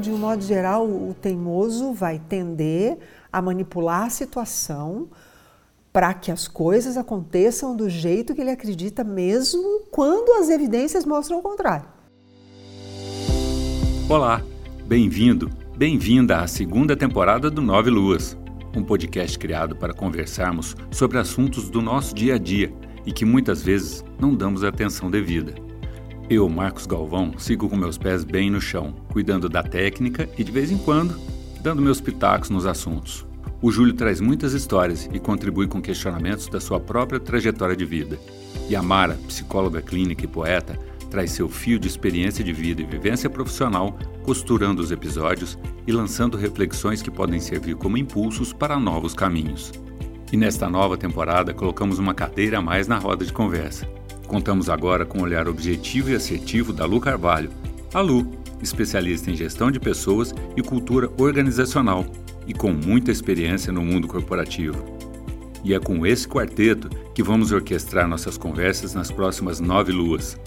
De um modo geral, o teimoso vai tender a manipular a situação para que as coisas aconteçam do jeito que ele acredita, mesmo quando as evidências mostram o contrário. Olá, bem-vindo, bem-vinda à segunda temporada do Nove Luas, um podcast criado para conversarmos sobre assuntos do nosso dia a dia e que muitas vezes não damos a atenção devida. Eu, Marcos Galvão, sigo com meus pés bem no chão, cuidando da técnica e, de vez em quando, dando meus pitacos nos assuntos. O Júlio traz muitas histórias e contribui com questionamentos da sua própria trajetória de vida. E a Mara, psicóloga clínica e poeta, traz seu fio de experiência de vida e vivência profissional, costurando os episódios e lançando reflexões que podem servir como impulsos para novos caminhos. E nesta nova temporada colocamos uma cadeira a mais na roda de conversa. Contamos agora com o olhar objetivo e assertivo da Lu Carvalho. A Lu, especialista em gestão de pessoas e cultura organizacional, e com muita experiência no mundo corporativo. E é com esse quarteto que vamos orquestrar nossas conversas nas próximas nove luas,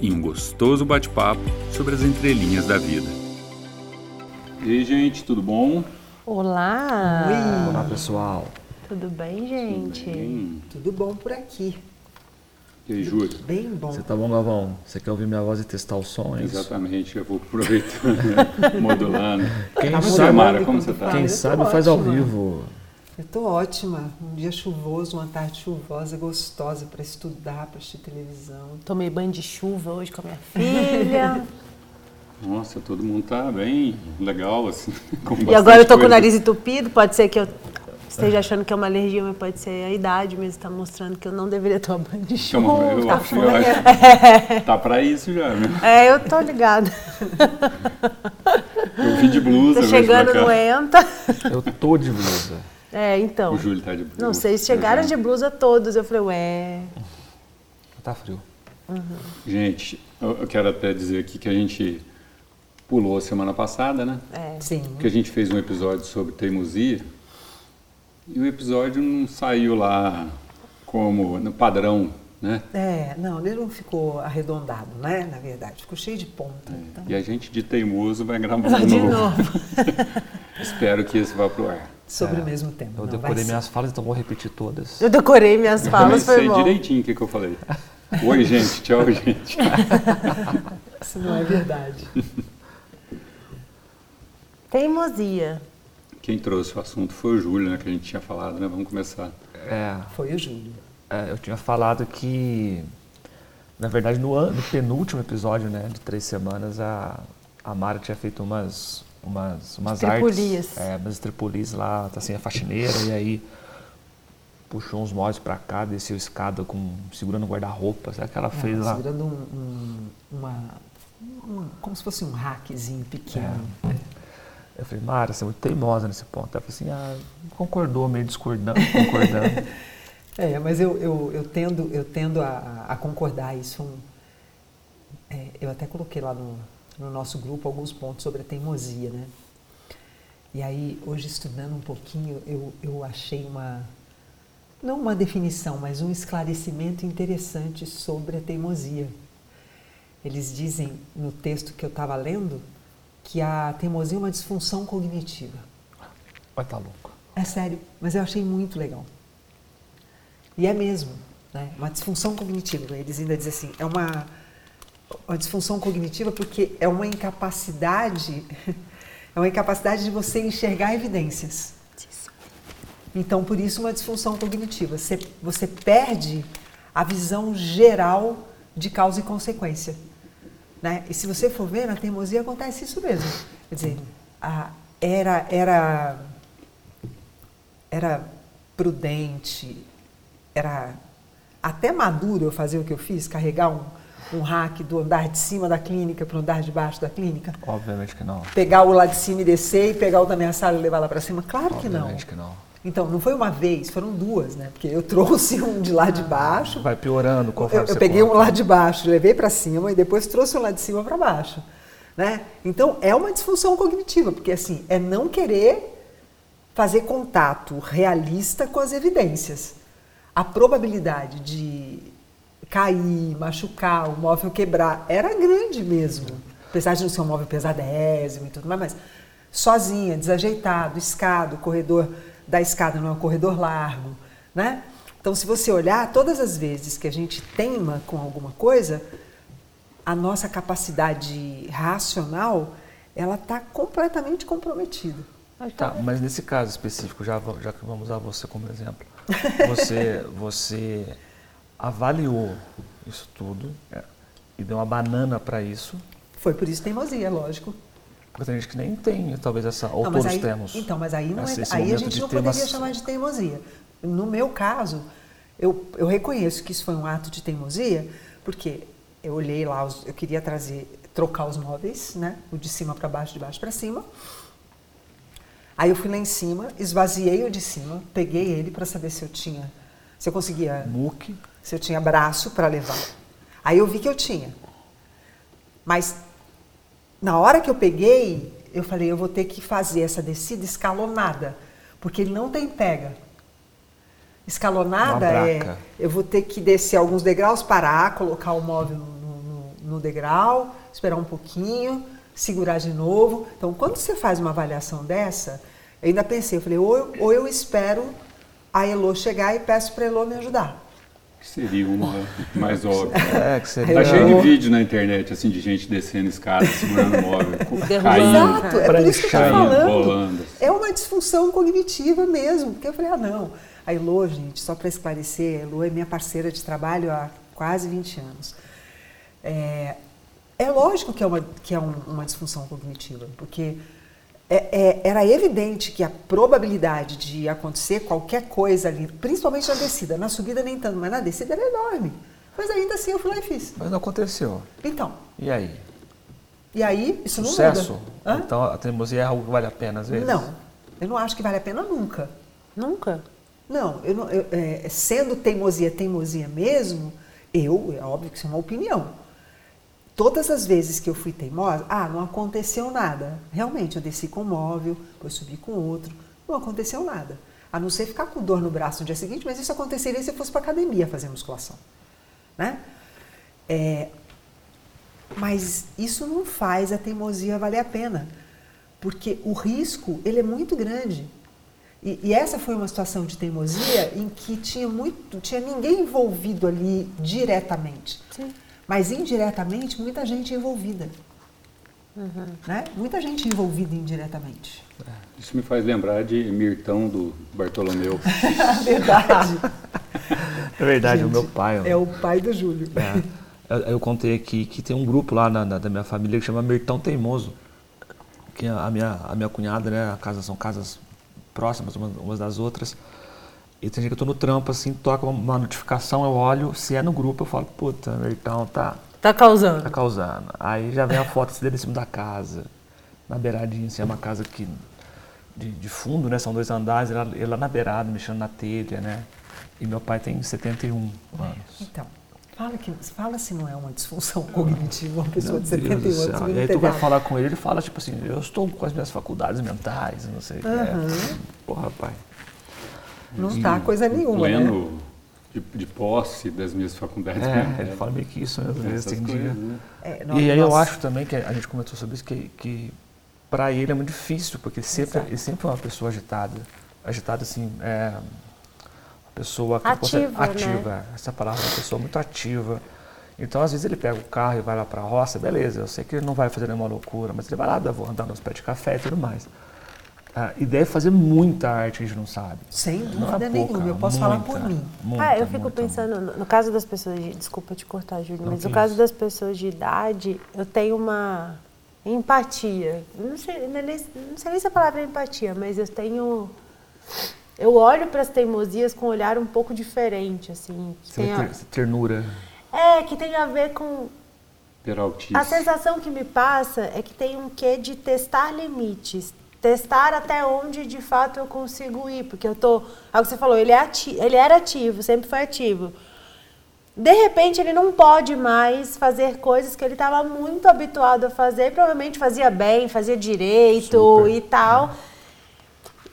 em um gostoso bate-papo sobre as entrelinhas da vida. E aí, gente, tudo bom? Olá! Oi. Olá, pessoal. Tudo bem, gente? Tudo bem? Tudo bom por aqui. E aí, Júlio? Bem bom. Você tá bom, Galvão? Você quer ouvir minha voz e testar os sons? Exatamente, eu vou aproveitando, né? modulando. Quem Tá sabe, Mara, como você tá? Quem eu sabe faz ao vivo. Eu tô ótima. Um dia chuvoso, uma tarde chuvosa, gostosa para estudar, para assistir televisão. Tomei banho de chuva hoje com a minha filha. Nossa, todo mundo tá bem legal, assim. com e agora eu tô com o coisa. nariz entupido. Pode ser que eu esteja achando que é uma alergia, mas pode ser a idade mesmo. Tá mostrando que eu não deveria tomar banho de chuva. Chama- eu tá acho, eu acho. Tá pra isso já, né? É, eu tô ligada. Eu vim de blusa Tô chegando cá. no ENTA. Eu tô de blusa. É, então. O Júlio tá de blusa. Não sei, chegaram de blusa todos. Eu falei, ué. Tá frio. Gente, eu eu quero até dizer aqui que a gente pulou a semana passada, né? É. Sim. Que a gente fez um episódio sobre teimosia e o episódio não saiu lá como no padrão, né? É, não, ele não ficou arredondado, né? Na verdade, ficou cheio de ponta. Então, E a gente de teimoso vai gravar Vai de de novo. novo. Espero que esse vá pro ar. sobre É, o mesmo tema. Eu não, decorei minhas falas, então vou repetir todas. Eu decorei minhas Eu falas, foi sei bom. direitinho o que, que eu falei. Oi, gente. Tchau, gente. Isso não é verdade. Teimosia. Quem trouxe o assunto foi o Júlio, né? Que a gente tinha falado, né? Vamos começar. É, Foi o Júlio. é, eu tinha falado que, na verdade, no, an- no penúltimo episódio, né, de três semanas, a, a Mara tinha feito umas, umas, umas artes. É, umas estripulias lá, tá assim, a faxineira, e aí puxou uns móveis pra cá, desceu a escada com, segurando o guarda-roupa, sabe o que ela fez Ah, lá? Segurando um, um- uma, um- como se fosse um hackzinho pequeno. Eu falei, Mara, você é muito teimosa nesse ponto. Ela falou assim, ah, concordou, meio discordando, concordando. É, mas eu, eu, eu tendo, eu tendo a, a concordar isso. um- é, eu até coloquei lá no, no nosso grupo alguns pontos sobre a teimosia, né? E aí, hoje estudando um pouquinho, eu, eu achei uma, não uma definição, mas um esclarecimento interessante sobre a teimosia. Eles dizem no texto que eu estava lendo que a teimosia é uma disfunção cognitiva. Vai tá louco. É sério, mas eu achei muito legal. E é mesmo, né? Uma disfunção cognitiva. Eles ainda dizem assim, é uma, uma disfunção cognitiva porque é uma incapacidade, é uma incapacidade de você enxergar evidências. Então, por isso, uma disfunção cognitiva. Você, você perde a visão geral de causa e consequência. Né? E se você for ver, na teimosia acontece isso mesmo. Quer dizer, a- era, era, era prudente, era até maduro eu fazer o que eu fiz, carregar um, um rack do andar de cima da clínica para o andar de baixo da clínica, Obviamente que não. pegar o lá de cima e descer e pegar o da minha sala e levar lá para cima. Claro que não. Obviamente que não. Então, não foi uma vez, foram duas, né? Porque eu trouxe um de lá de baixo, Vai piorando eu, conforme eu você peguei um lá de baixo, levei para cima e depois trouxe um lá de cima para baixo. Né? Então, é uma disfunção cognitiva, porque assim, é não querer fazer contato realista com as evidências. A probabilidade de cair, machucar, o móvel quebrar era grande mesmo. apesar de não ser um móvel pesadésimo e tudo mais, mas sozinha, desajeitado, escada, o corredor da escada não é um corredor largo, né? Então, se você olhar, todas as vezes que a gente teima com alguma coisa, a nossa capacidade racional, ela está completamente comprometida. Tá, mas nesse caso específico, já, já que vamos usar você como exemplo, você, você avaliou isso tudo é, e deu uma banana para isso. Foi por isso teimosia, lógico. Porque tem gente que nem tem, talvez, essa, ou não, todos aí, temos. Então, mas aí, não é, aí a gente não poderia chamar de teimosia. No meu caso, eu, eu reconheço que isso foi um ato de teimosia, porque eu olhei lá, eu queria trazer, trocar os móveis, né? O de cima para baixo, de baixo para cima. Aí eu fui lá em cima, esvaziei o de cima, peguei ele para saber se eu tinha, se eu conseguia, Muque. se eu tinha braço para levar. Aí eu vi que eu tinha. Mas na hora que eu peguei, eu falei, eu vou ter que fazer essa descida escalonada, porque ele não tem pega. Escalonada é, eu vou ter que descer alguns degraus, parar, colocar o móvel no, no, no degrau, esperar um pouquinho, segurar de novo. Então, quando você faz uma avaliação dessa, eu ainda pensei, eu falei, ou eu, ou eu espero a Elo chegar e peço para a Elo me ajudar. Que seria uma mais óbvia. É, que seria... Tá cheio de vídeo na internet, assim, de gente descendo escada, segurando o móvel, caindo. Exato, é por isso que eu estou falando. Rolando. É uma disfunção cognitiva mesmo. Porque eu falei, ah, não. A Elo, gente, só para esclarecer, a Elo é minha parceira de trabalho há quase 20 anos. É, é lógico que é uma, que é um, uma disfunção cognitiva, porque é, é, era evidente que a probabilidade de acontecer qualquer coisa ali, principalmente na descida, na subida nem tanto, mas na descida era enorme. Mas ainda assim eu fui lá e fiz. Mas não aconteceu. Então. E aí? E aí, isso Sucesso. não muda. Então a teimosia é algo que vale a pena às vezes? Não. Eu não acho que vale a pena nunca. Nunca? Não, eu, não, eu é, sendo teimosia teimosia mesmo, eu, é óbvio que isso é uma opinião Todas as vezes que eu fui teimosa, ah, não aconteceu nada. Realmente, eu desci com um móvel, depois subi com outro, não aconteceu nada. A não ser ficar com dor no braço no dia seguinte, mas isso aconteceria se eu fosse para academia fazer musculação. Né? É, mas isso não faz a teimosia valer a pena, porque o risco ele é muito grande. E, e, essa foi uma situação de teimosia em que tinha muito, tinha ninguém envolvido ali diretamente. Sim mas indiretamente muita gente envolvida. Uhum. Né? Muita gente envolvida indiretamente. É, isso me faz lembrar de Mirtão do Bartolomeu. verdade. É verdade, gente, o meu pai. É o pai do Júlio. É, eu, eu, contei aqui que tem um grupo lá na, na, da minha família que chama Mirtão Teimoso. Que a minha, a minha cunhada, né, a casa, são casas próximas umas, umas das outras. E tem gente que eu tô no trampo, assim, toca uma notificação, eu olho, se é no grupo, eu falo, puta, então tá. Tá causando. Tá causando. Aí já vem a foto assim, dele em cima da casa, na beiradinha, assim, é uma casa que de, de fundo, né? São dois andares, ele, ele lá na beirada, mexendo na telha, né? E meu pai tem 71 anos. Então, fala, que, fala se não é uma disfunção cognitiva, uma pessoa de 71 anos. E aí tu vai falar com ele, ele fala tipo assim, eu estou com as minhas faculdades mentais, não sei o uhum. que é. Porra, pai. Não está coisa nenhuma. Pleno né? de, de, posse das minhas faculdades. É, né? ele fala meio que isso às vezes tem dia. Né? É, e aí eu acho também que a gente comentou sobre isso, que, que para ele é muito difícil, porque ele sempre, ele sempre é uma pessoa agitada. Agitada assim, é, uma pessoa que ativa, ativa né? essa palavra, uma pessoa muito ativa. Então, às vezes, ele pega o carro e vai lá para a roça, beleza, eu sei que ele não vai fazer nenhuma loucura, mas ele vai lá, andar nos pés de café e tudo mais. Ah, e deve fazer muita arte, a gente não sabe. Sem é dúvida é nenhuma, eu posso muita, falar por mim. Muita, ah, eu fico muita, pensando, no, no, caso das pessoas de. Desculpa te cortar, Júlio, mas no caso das pessoas de idade, eu tenho uma empatia. Não sei, não, não sei nem se a palavra é empatia, mas eu tenho. Eu olho para as teimosias com um olhar um pouco diferente, assim. Tem a, ternura. É, que tem a ver com. Peraltice. A sensação que me passa é que tem um quê de testar limites testar até onde de fato eu consigo ir, porque eu tô, é o que você falou, ele, é ati ele era ativo, sempre foi ativo. De repente ele não pode mais fazer coisas que ele estava muito habituado a fazer, provavelmente fazia bem, fazia direito Super. e tal.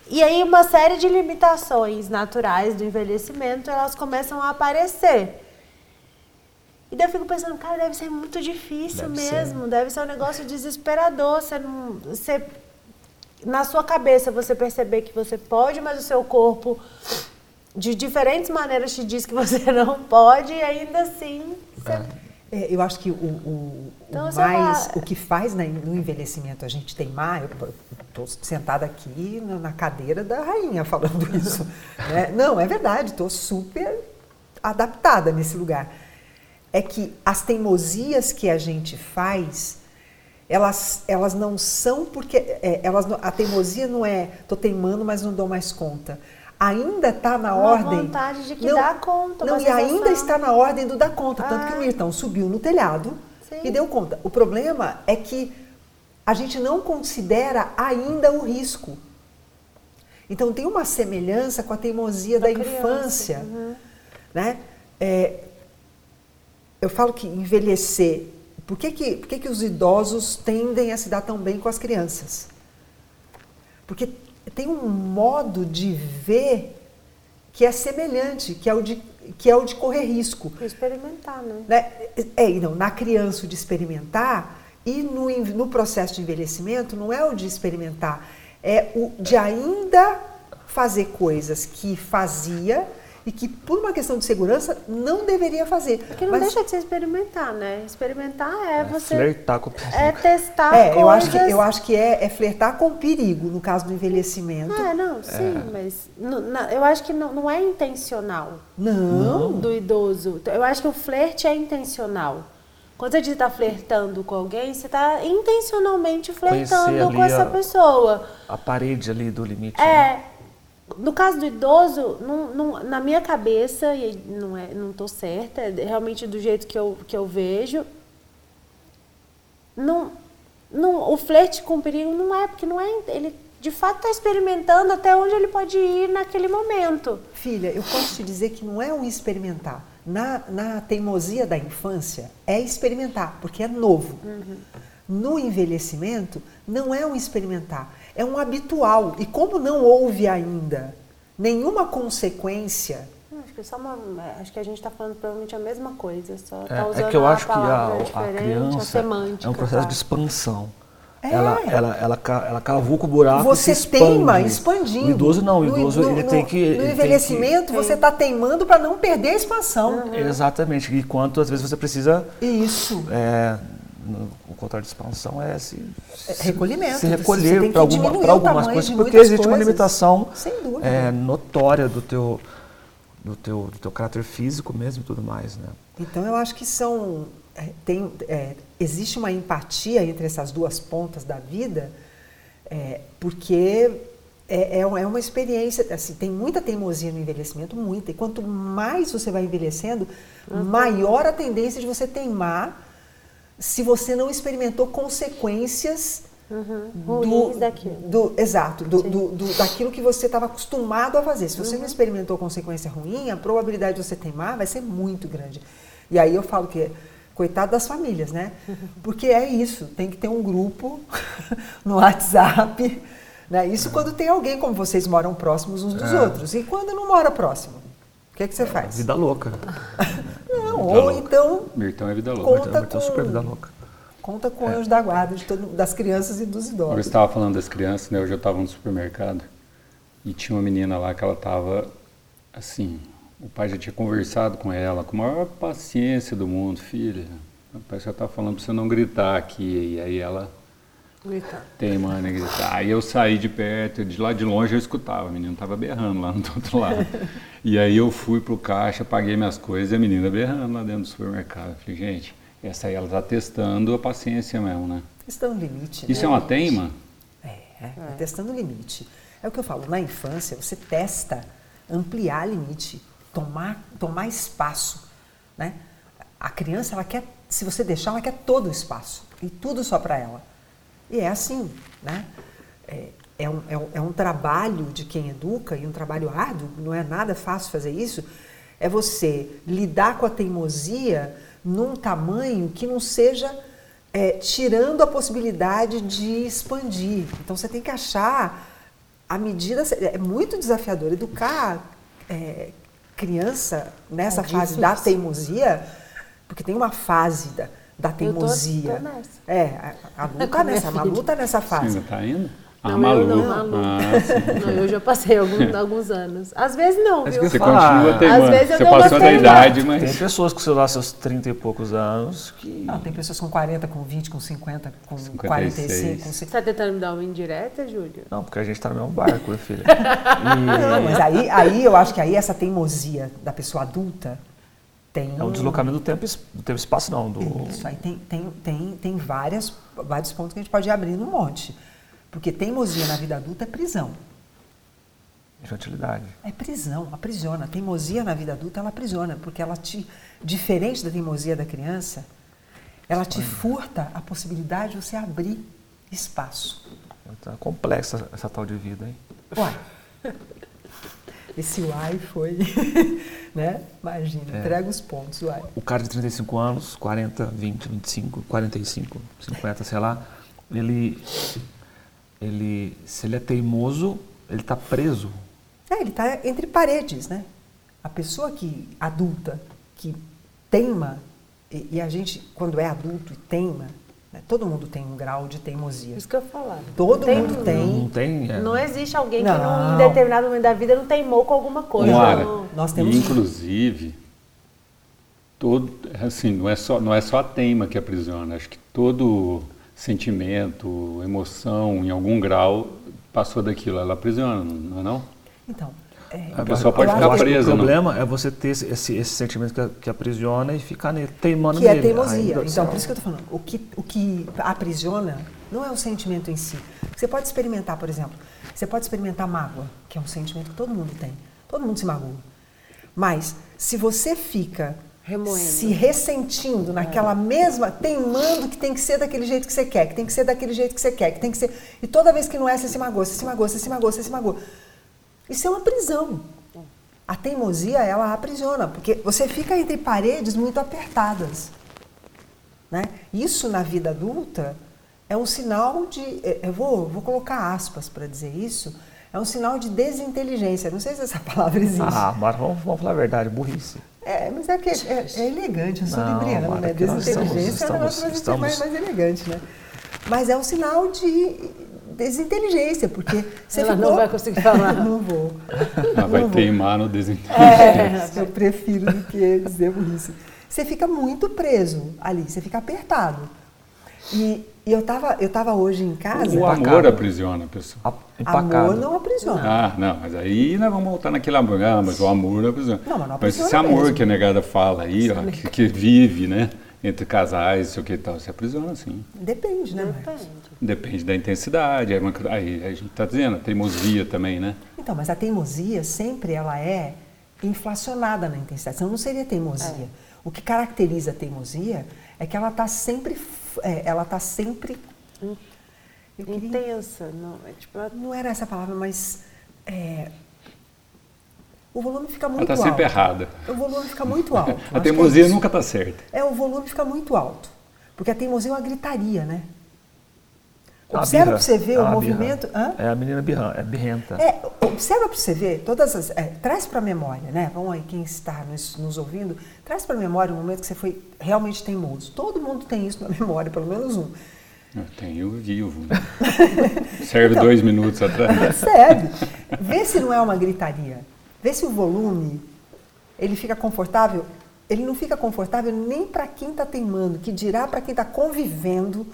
E aí uma série de limitações naturais do envelhecimento, elas começam a aparecer. E daí eu fico pensando, cara, deve ser muito difícil Deve ser. mesmo, deve ser um negócio desesperador. Você não. Você, na sua cabeça você perceber que você pode, mas o seu corpo de diferentes maneiras te diz que você não pode, e ainda assim você É, eu acho que o, o, Então, o mais, o que faz na- no envelhecimento a gente teimar, eu estou sentada aqui na, na cadeira da rainha falando isso. né? Não, é verdade, estou super adaptada nesse lugar. É que as teimosias que a gente faz, elas, elas não são porque. é, elas, não- a teimosia não é, estou teimando, mas não dou mais conta. Ainda está na Uma ordem. vontade de que dá conta, Não, e ainda sensação. está na ordem do dar conta. Tanto Ah. que o Mirtão subiu no telhado Sim. e deu conta. O problema é que a gente não considera ainda o risco. Então tem uma semelhança com a teimosia da, Da infância. uhum. Né? É, eu falo que envelhecer. Por que, que, por que, que os idosos tendem a se dar tão bem com as crianças? Porque tem um modo de ver que é semelhante, que é o de, que é o de correr risco. experimentar, né? Né? É, não, na criança o de experimentar e no, no processo de envelhecimento não é o de experimentar, é o de ainda fazer coisas que fazia e que por uma questão de segurança não deveria fazer. Porque não Mas- deixa de se experimentar, né? Experimentar é, você. Flertar com o perigo. É testar É, eu acho que, coisas. eu acho que é, é flertar com o perigo, no caso do envelhecimento. Ah, não, sim, mas no- na- eu acho que não, não é intencional Não. do idoso. Eu acho que o flerte é intencional. Quando você diz que tá flertando com alguém, você está intencionalmente flertando com essa a- pessoa. A parede ali do limite. né? No caso do idoso, não- não- na minha cabeça, e não é, não estou certa, é realmente do jeito que eu, que eu vejo, não, não, o flerte com o perigo não é, porque não é, ele de fato está experimentando até onde ele pode ir naquele momento. Filha, eu posso te dizer que não é um experimentar. Na, na teimosia da infância, é experimentar, porque é novo. No envelhecimento, não é um experimentar, é um habitual. E como não houve ainda nenhuma consequência, Acho que, só uma, acho que a gente está falando provavelmente a mesma coisa, só É, está é usando que eu a acho que a, a diferente, a criança semântica. é um processo tá? de expansão. É. Ela, ela, ela, ela cavuca o buraco você e se expande. teima expandindo. O idoso não, o No- idoso no- ele no- tem que... No tem que- envelhecimento, você está teimando para não perder a expansão. Exatamente, enquanto às vezes você precisa... Isso. É, o contrário de expansão é se, É recolhimento. se Você tem recolher para alguma, algumas coisas, porque existe uma coisas. limitação Sem dúvida. é, notória do teu, do, teu, do teu caráter físico mesmo e tudo mais, né? Então eu acho que são é, tem é, existe uma empatia entre essas duas pontas da vida, é, porque é, é uma é uma experiência assim tem muita teimosia no envelhecimento, muita. E quanto mais você vai envelhecendo, maior a tendência de você teimar se você não experimentou consequências Uhum. Ruins daquilo. do- exato, do, do- do- daquilo que você estava acostumado a fazer. Se você não experimentou consequência ruim, a probabilidade de você teimar vai ser muito grande. E aí eu falo que, coitado das famílias, né? Porque é isso, tem que ter um grupo no WhatsApp. Né? Isso quando tem alguém, como vocês moram próximos uns dos É. outros. E quando não mora próximo? O que, é que você faz? Vida louca. Não, Vida ou louca. então Mirtão é vida Conta louca. Então, então com- super vida louca. conta com anjo da guarda todo- das crianças e dos idosos. estava falando das crianças, né? Hoje eu estava no supermercado e tinha uma menina lá que ela estava assim. O pai já tinha conversado com ela com a maior paciência do mundo, filha. O pai já está falando para você não gritar aqui. E aí ela tem, mano, gritar. Aí eu saí de perto, de lá de longe eu escutava, a menina tava berrando lá do outro lado. e aí eu fui pro caixa, paguei minhas coisas e a menina berrando lá dentro do supermercado. Eu falei, gente, essa aí ela tá testando a paciência mesmo, né? Testando limite. Isso né, é uma teima? É, é, testando o limite. É o que eu falo, na infância você testa ampliar limite, tomar, tomar espaço. Né? A criança, ela quer, se você deixar, ela quer todo o espaço e tudo só para ela. E é assim, né? É, é um, é, um, é um trabalho de quem educa e um trabalho árduo, não é nada fácil fazer isso. É você lidar com a teimosia num tamanho que não seja é, tirando a possibilidade de expandir. Então você tem que achar a medida. É muito desafiador. Educar é, criança nessa É fase da teimosia, Porque tem uma fase da, da teimosia. tô nessa. É, a, a Lu tá a nessa, a. Malu tá nessa Você fase. ainda tá indo? Ah, Não, Malu. eu não, Malu. Ah. Não, eu já passei alguns, alguns anos. Às vezes não, Mas viu? Você Falar. continua teimando. Às vezes eu Você passou da idade, Tem mas... pessoas com sei lá, seus 30 e poucos anos que. Não, tem pessoas com 40, com 20, com 50, com 56. 45, com Você 50. tá tentando me dar uma indireta, Júlio? Não, porque a gente tá no mesmo barco, minha filha. Não, mas aí, aí eu acho que aí essa teimosia da pessoa adulta tem. É o deslocamento do tempo, do tempo espaço, não. Do... Isso aí tem, tem, tem, tem várias, vários pontos que a gente pode ir abrindo um monte. Porque teimosia na vida adulta é prisão. Infantilidade. É prisão, aprisiona. A teimosia na vida adulta, ela aprisiona, porque ela te, diferente da teimosia da criança, ela te furta a possibilidade de você abrir espaço. Tá complexa essa tal de vida, hein? Uai, esse uai foi, né? Imagina, entrega os pontos, uai. O cara de 35 anos, 40, 20, 25, 45, 50, sei lá, ele, ele se ele é teimoso, ele está preso. É, ele está entre paredes, né? A pessoa que adulta, que teima, e, e a gente, quando é adulto e teima, todo mundo tem um grau de teimosia. Isso que eu ia falar. Todo Tem- mundo tem. Não tem. é, Não existe alguém que Não. em determinado momento da vida não teimou com alguma coisa. Mara, Não. Nós temos- e inclusive, todo, assim, não é, só, não é só a teima que aprisiona, acho que todo sentimento, emoção, em algum grau, passou daquilo, ela aprisiona, não é não? Então, A pessoa pode ficar que- presa, O não? problema é você ter esse, esse, esse sentimento que, que aprisiona e ficar nele, teimando que é nele. teimosia. Aí, Então, por isso que eu estou falando, o que, o que aprisiona não é o sentimento em si. Você pode experimentar, por exemplo, você pode experimentar mágoa, que é um sentimento que todo mundo tem. Todo mundo se magoa. Mas, se você fica Remoendo. se ressentindo naquela mesma, teimando que tem que ser daquele jeito que você quer, que tem que ser daquele jeito que você quer, que tem que ser. E toda vez que não é, você se magoa, você se magoa, você se magoa, você se magoa. Isso é uma prisão. A teimosia, ela aprisiona, porque você fica entre paredes muito apertadas. Né? Isso na vida adulta é um sinal de. eh, Eu vou, vou colocar aspas para dizer isso. É um sinal de desinteligência. Não sei se essa palavra existe. Ah, mas vamos, vamos falar a verdade, burrice. É, mas é que é, é elegante, eu sou Não, libriana, Mara, né? Desinteligência estamos- é um negócio mais, mais, mais elegante, né? Mas é um sinal de desinteligência, porque você Ela ficou... não vai conseguir falar. não vou. Ela vai Não vou. teimar no desinteresse. É. Eu prefiro do que dizer burrice. Você fica muito preso ali, você fica apertado. E, e eu estava eu tava hoje em casa... O amor Empacado. aprisiona a pessoa. A- Empacado. Amor não aprisiona. Ah, não, mas aí nós vamos voltar naquele amor. Ah, mas o amor aprisiona. Não, mas não Mas aprisiona esse amor mesmo. que a negada fala aí, ó, que, que vive, né? Entre casais, sei o que e tal, se aprisiona sim. Depende, né? Depende. Depende da intensidade. Aí, uma- aí a gente está dizendo, a teimosia também, né? Então, mas a teimosia sempre ela é inflacionada na intensidade. Senão não seria teimosia. O que caracteriza a teimosia é que ela está sempre, é, ela tá sempre. Queria- Intensa. Não, é tipo, ela- não era essa palavra, mas é, o volume fica Ela muito está alto. sempre errada. O volume fica muito alto. A é teimosia isso. nunca está certa. É, o volume fica muito alto. Porque a teimosia é uma gritaria, né? É Observa para você ver é o movimento. Hã? É a menina birra, é birrenta. É, observa para você ver, todas as, é, traz para a memória, né? Vamos aí, quem está nos, nos ouvindo, traz para a memória o momento que você foi realmente teimoso. Todo mundo tem isso na memória, pelo menos um. Eu tenho vivo. Né? Serve Então. dois minutos atrás. Percebe? Vê se não é uma gritaria. Vê se o volume, ele fica confortável. Ele não fica confortável nem para quem está teimando, que dirá para quem está convivendo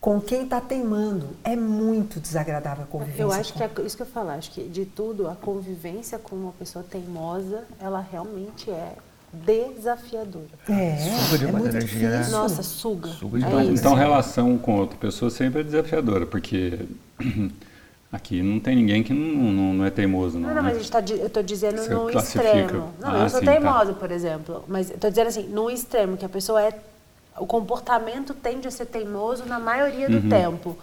com quem está teimando. É muito desagradável a convivência. Eu acho com- que é isso que eu falo, acho que de tudo, a convivência com uma pessoa teimosa, ela realmente é desafiadora. É, Suga é demais muito energia, né? difícil. Nossa, suga. Suga é demais, isso. Então, relação com outra pessoa sempre é desafiadora, porque aqui não tem ninguém que não, não, não é teimoso, não. Não, não, né? mas a gente tá, eu estou dizendo Você no classifica. extremo. Não, Ah, eu sou sim, tá. teimosa, por exemplo. Mas tô dizendo assim, no extremo, que a pessoa é. O comportamento tende a ser teimoso na maioria Uhum. do tempo.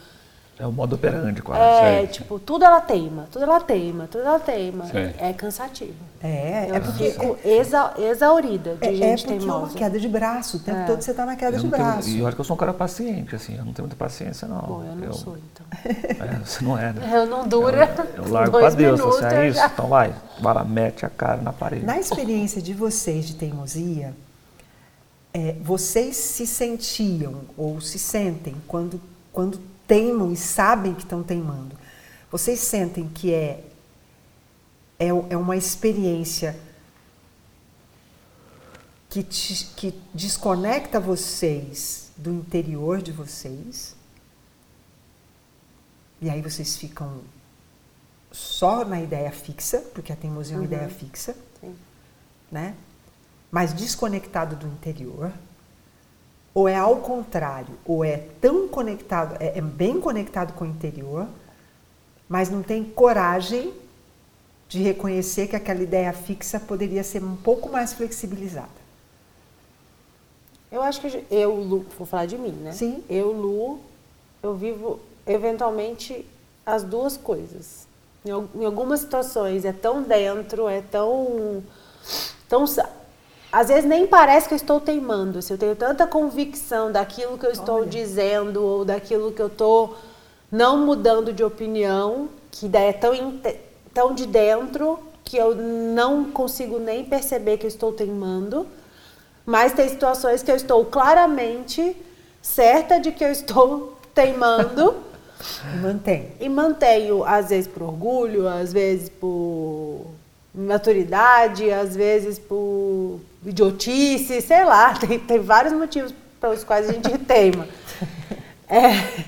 É o modo operandi quase. É, sei. tipo, tudo ela teima, tudo ela teima, tudo ela teima. Sei. É cansativo. É, Eu é porque, fico exa- exaurida de é, é gente porque é uma teimosa. queda de braço. O tempo todo você está na queda Eu de tenho- braço. e olha que eu sou um cara paciente, assim, eu não tenho muita paciência, não. Pô, eu não sou, então. É, você não é, né? Eu não dura Eu largo pra dois Deus, minutos, assim, é eu isso? já- Então vai, vai lá, mete a cara na parede. Na experiência de vocês de teimosia, é, vocês se sentiam ou se sentem quando, quando teimam e sabem que estão teimando? Vocês sentem que é, é, é uma experiência que, te, que desconecta vocês do interior de vocês? E aí vocês ficam só na ideia fixa, porque a teimosia é uma uhum. ideia fixa, Sim. né? Mas desconectado do interior. Ou é ao contrário, ou é tão conectado, é, é bem conectado com o interior, mas não tem coragem de reconhecer que aquela ideia fixa poderia ser um pouco mais flexibilizada. Eu acho que eu, Lu, vou falar de mim, né? Sim. Eu, Lu, eu vivo eventualmente as duas coisas. Em, algumas situações é tão dentro, é tão, tão. Às vezes nem parece que eu estou teimando. Se assim, eu tenho tanta convicção daquilo que eu estou Olha. dizendo ou daquilo que eu estou não mudando de opinião, que daí é tão, tão de dentro que eu não consigo nem perceber que eu estou teimando. Mas tem situações que eu estou claramente certa de que eu estou teimando. E mantém. E mantenho, às vezes por orgulho, às vezes por maturidade, às vezes por idiotice, sei lá, tem, tem vários motivos pelos quais a gente teima. É,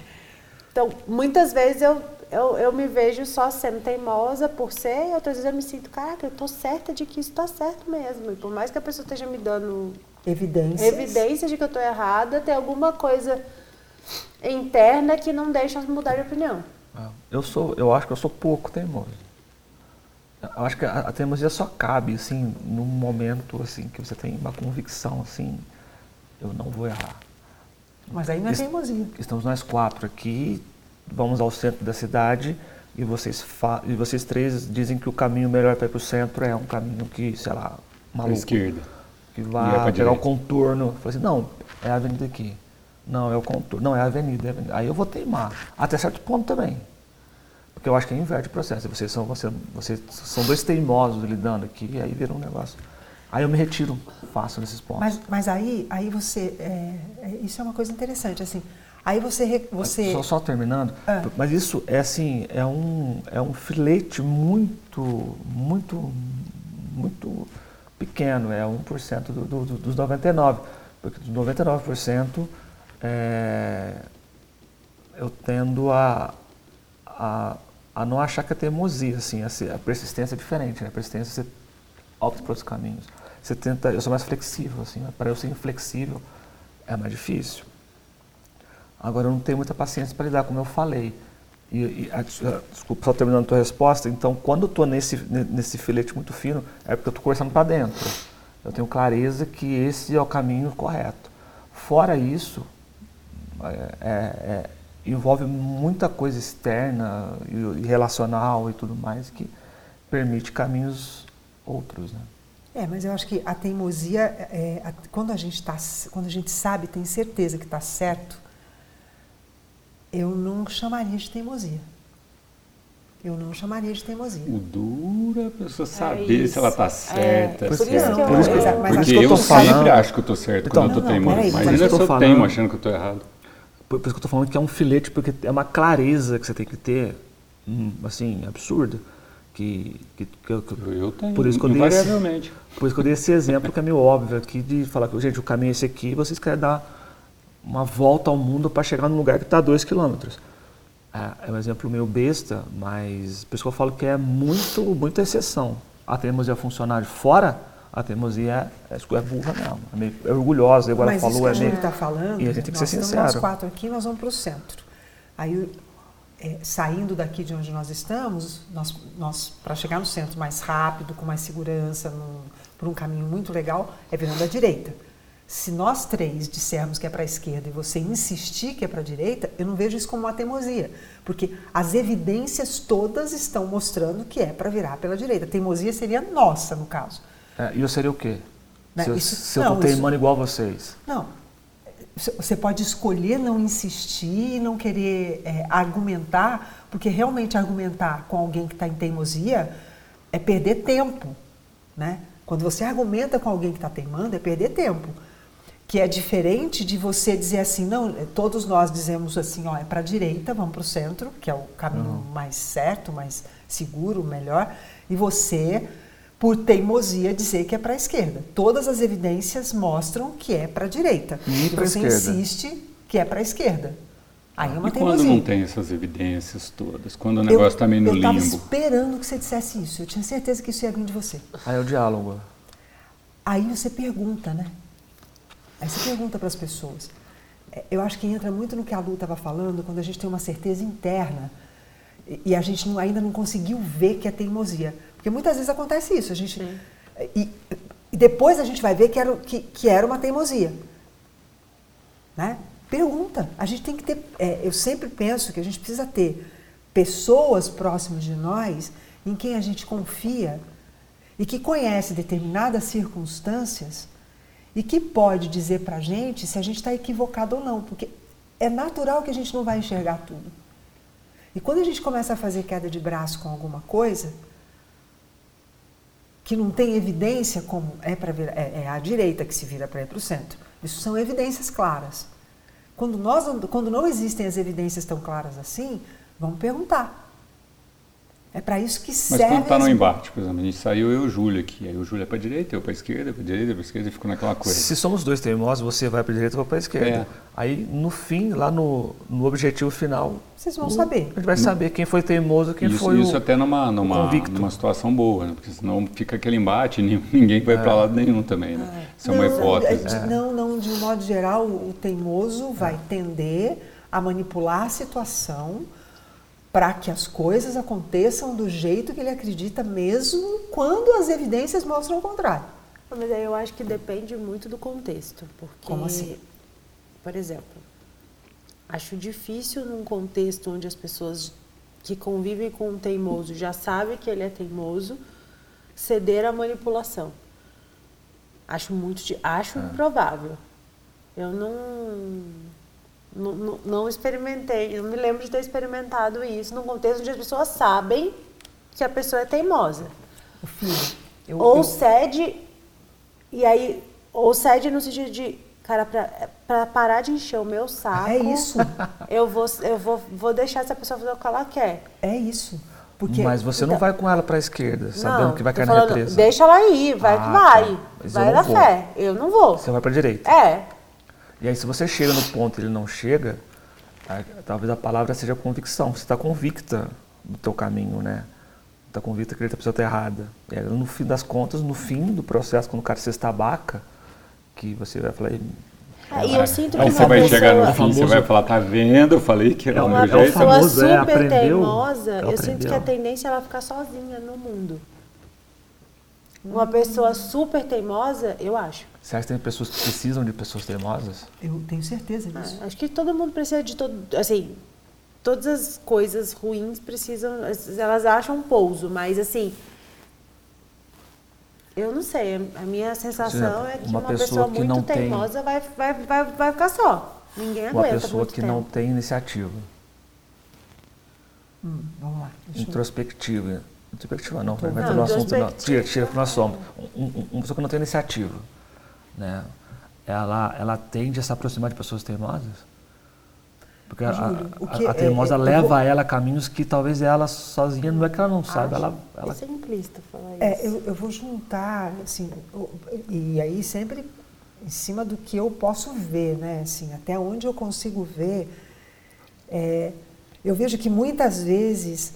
então, muitas vezes eu, eu, eu me vejo só sendo teimosa por ser, e outras vezes eu me sinto, caraca, eu tô certa de que isso tá certo mesmo. E por mais que a pessoa esteja me dando evidências, evidências de que eu tô errada, tem alguma coisa interna que não deixa mudar de opinião. Ah, eu sou, eu acho que eu sou pouco teimoso. Eu acho que a, a teimosia só cabe assim num momento assim que você tem uma convicção assim, eu não vou errar. Mas aí não é teimosia. Estamos nós quatro aqui, vamos ao centro da cidade e vocês e vocês três dizem que o caminho melhor para ir para o centro é um caminho que, sei lá, maluco. esquerda. Que vai pegar o contorno. Falei assim, não, é a avenida aqui. Não, é o contorno. Não, é a avenida, é a avenida. Aí eu vou teimar. Até certo ponto também. Porque eu acho que é inverte o processo. Vocês são, você, vocês são dois teimosos lidando aqui, e aí vira um negócio. Aí eu me retiro fácil nesses pontos. Mas, mas aí, aí você. É, é, isso é uma coisa interessante, assim. Aí você. você... Só, só terminando, ah. mas isso é assim, é um, é um filete muito, muito, muito pequeno, é 1% do, do, dos 99%. Porque dos 99%, é, eu tendo a, a, a, não achar que é teimosia, assim, a, persistência é diferente, né? A persistência você opta por outros caminhos. Você tenta, eu sou mais flexível, assim, para eu ser inflexível é mais difícil. Agora eu não tenho muita paciência para lidar, como eu falei. E, e a, desculpa, só terminando a tua resposta, então quando eu estou nesse, nesse filete muito fino, é porque eu estou conversando para dentro. Eu tenho clareza que esse é o caminho correto. Fora isso, é, é, é, envolve muita coisa externa e, e, relacional e tudo mais que permite caminhos outros, né? É, mas eu acho que a teimosia, é, a, quando a gente tá, quando a gente sabe, tem certeza que está certo, eu não chamaria de teimosia. Eu não chamaria de teimosia. O duro é a pessoa saber é se ela está certa. É, por isso que eu, isso que eu, porque eu, eu sempre acho que eu estou certo então, quando eu estou teimoso. Mas eu sou teimo achando que eu estou errado. Por, por isso que eu estou falando que é um filete, porque é uma clareza que você tem que ter, hum, assim, absurda. Que, que, que, eu, eu tenho, por isso que eu dei esse, por isso que eu dei esse exemplo que é meio óbvio aqui de falar que, gente, o caminho é esse aqui, vocês querem dar uma volta ao mundo para chegar num lugar que está a dois quilômetros. É, é, um exemplo meio besta, mas por isso que eu falo que é muito, muita exceção. A funcionar de fora, a teimosia é, é burra mesmo, é, meio, é orgulhosa, agora mas falou, isso que é a gente está falando, e a gente tem que ser sincero. Nós quatro aqui, nós vamos para o centro. Aí, é, saindo daqui de onde nós estamos, nós, nós para chegar no centro mais rápido, com mais segurança, num, por um caminho muito legal, é virando à direita. Se nós três dissermos que é para a esquerda e você insistir que é para a direita, eu não vejo isso como uma teimosia, porque as evidências todas estão mostrando que é para virar pela direita. A teimosia seria nossa, no caso. É, e eu seria o quê? Né? Se, eu, isso, se eu estou teimando igual vocês. Não. Você pode escolher não insistir, não querer é, argumentar, porque realmente argumentar com alguém que está em teimosia é perder tempo, né? Quando você argumenta com alguém que está teimando, é perder tempo. que é diferente de você dizer assim, não, todos nós dizemos assim, ó, é para a direita, vamos para o centro, que é o caminho uhum. mais certo, mais seguro, melhor, e você, por teimosia, dizer que é para a esquerda. Todas as evidências mostram que é para a direita. E, e você esquerda. insiste que é para a esquerda. Aí é uma e teimosia. quando não tem essas evidências todas? Quando o negócio está meio no eu limbo? Eu estava esperando que você dissesse isso. Eu tinha certeza que isso ia vir de você. Aí é o diálogo. Aí você pergunta, né? Aí você pergunta para as pessoas. É, eu acho que entra muito no que a Lu estava falando, quando a gente tem uma certeza interna e a gente não, ainda não conseguiu ver que é teimosia. Porque muitas vezes acontece isso. A gente, e, e, depois a gente vai ver que era, que, que era uma teimosia. Né? Pergunta. A gente tem que ter. É, eu sempre penso que a gente precisa ter pessoas próximas de nós em quem a gente confia e que conhece determinadas circunstâncias e que pode dizer para a gente se a gente está equivocado ou não, porque é natural que a gente não vai enxergar tudo. E quando a gente começa a fazer queda de braço com alguma coisa que não tem evidência como é para é, é a direita que se vira para ir para o centro, isso são evidências claras. Quando, nós, quando não existem as evidências tão claras assim, vamos perguntar. É para isso que serve. Mas quando está no embate, por exemplo, a gente saiu eu e o Júlio aqui. Aí o Júlio é para a direita, eu para a esquerda, para a direita, para a esquerda e ficou naquela coisa. Se somos dois teimosos, você vai para a direita, eu vou para a esquerda. É. Aí no fim, lá no, no objetivo final. Vocês vão o, saber. A gente vai saber quem foi teimoso, quem isso, foi isso o. até numa, numa, numa situação boa, né? porque senão fica aquele embate e ninguém vai é. para lado nenhum também. Né? Isso é uma hipótese. É. Não, não, de um modo geral, o teimoso vai tender a manipular a situação para que as coisas aconteçam do jeito que ele acredita, mesmo quando as evidências mostram o contrário. Mas aí eu acho que depende muito do contexto. Porque, Como assim? Por exemplo, acho difícil num contexto onde as pessoas que convivem com um teimoso já sabem que ele é teimoso, ceder à manipulação. Acho muito, acho é. improvável. Eu não não, não, experimentei, não me lembro de ter experimentado isso num contexto onde as pessoas sabem que a pessoa é teimosa. Filho, eu, ou eu... cede, e aí, ou cede no sentido de, cara, para parar de encher o meu saco. É isso. Eu vou, eu vou, vou deixar essa pessoa fazer o que ela quer. É isso. Porque, Mas você então, não vai com ela para a esquerda, sabendo não, que vai cair falando, na represa. Deixa ela ir, vai ah, que vai. Tá. Vai na fé. Eu não vou. Você vai para a direita. É. E aí, se você chega no ponto e ele não chega, aí, talvez a palavra seja convicção. Você está convicta do teu caminho, né? Está convicta que ele a pessoa está errada. E aí, no fim das contas, no fim do processo, quando o cara se estabaca, que você vai falar... É, e eu sinto que aí você vai pessoa... chegar no fim, você vai falar, tá vendo? Eu falei que era é o meu jeito. Uma pessoa é, super aprendeu, teimosa, eu sinto que a tendência é ela ficar sozinha no mundo. Uma pessoa super teimosa, eu acho. Você acha que tem pessoas que precisam de pessoas teimosas? Eu tenho certeza disso. Ah, acho que todo mundo precisa de todo, assim, todas as coisas ruins precisam, elas acham um pouso, mas assim, eu não sei, a minha sensação é que uma, uma pessoa, pessoa que muito teimosa tem... vai, vai, vai, vai ficar só. Ninguém aguenta Uma pessoa que tempo. não tem iniciativa. Hum, vamos lá. Introspectiva. Introspectiva não, vai entrar no assunto. Não. Tira, tira para o nosso assunto. Uma pessoa que não tem iniciativa, né? Ela, ela tende a se aproximar de pessoas teimosas? Porque a, a, a, teimosa é, é, leva vou... ela a caminhos que talvez ela sozinha, não é que ela não sabe, ela... ela... É simplista falar é, isso. É, eu, eu vou juntar, assim, e aí sempre em cima do que eu posso ver, né? Assim, até onde eu consigo ver, é, eu vejo que muitas vezes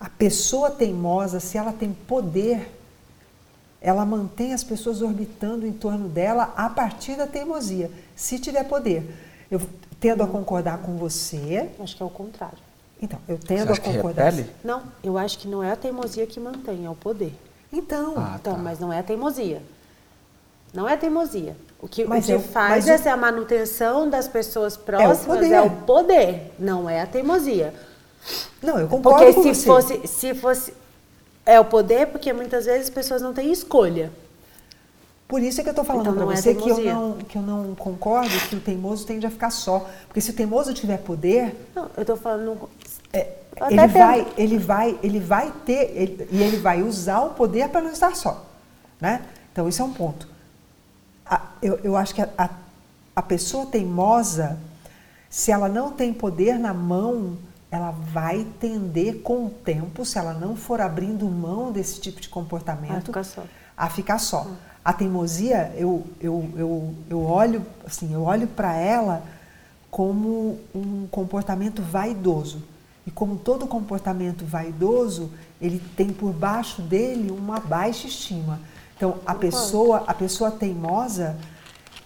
a pessoa teimosa, se ela tem poder, ela mantém as pessoas orbitando em torno dela a partir da teimosia, se tiver poder. Eu tendo a concordar com você. Acho que é o contrário. Então, eu tendo a concordar. Que não, eu acho que não é a teimosia que mantém, é o poder. Então, ah, então, tá. mas não é a teimosia. Não é a teimosia. O que, o que faz essa é a manutenção das pessoas próximas é o, é o poder, não é a teimosia. Não, eu concordo porque com se você. fosse se fosse é o poder porque muitas vezes as pessoas não têm escolha. Por isso é que eu estou falando então, para é você que, eu não, que eu não concordo que o teimoso tende a ficar só. Porque se o teimoso tiver poder. Não, eu estou falando. É, ele, vai, ele, vai, ele vai ter. Ele, e ele vai usar o poder para não estar só. Né? Então, isso é um ponto. A, eu, eu acho que a, a a pessoa teimosa, se ela não tem poder na mão, ela vai tender com o tempo, se ela não for abrindo mão desse tipo de comportamento, a ficar só. A ficar só. A teimosia, eu, eu, eu, eu olho assim, eu olho para ela como um comportamento vaidoso. E como todo comportamento vaidoso, ele tem por baixo dele uma baixa estima. Então, a pessoa, a pessoa teimosa,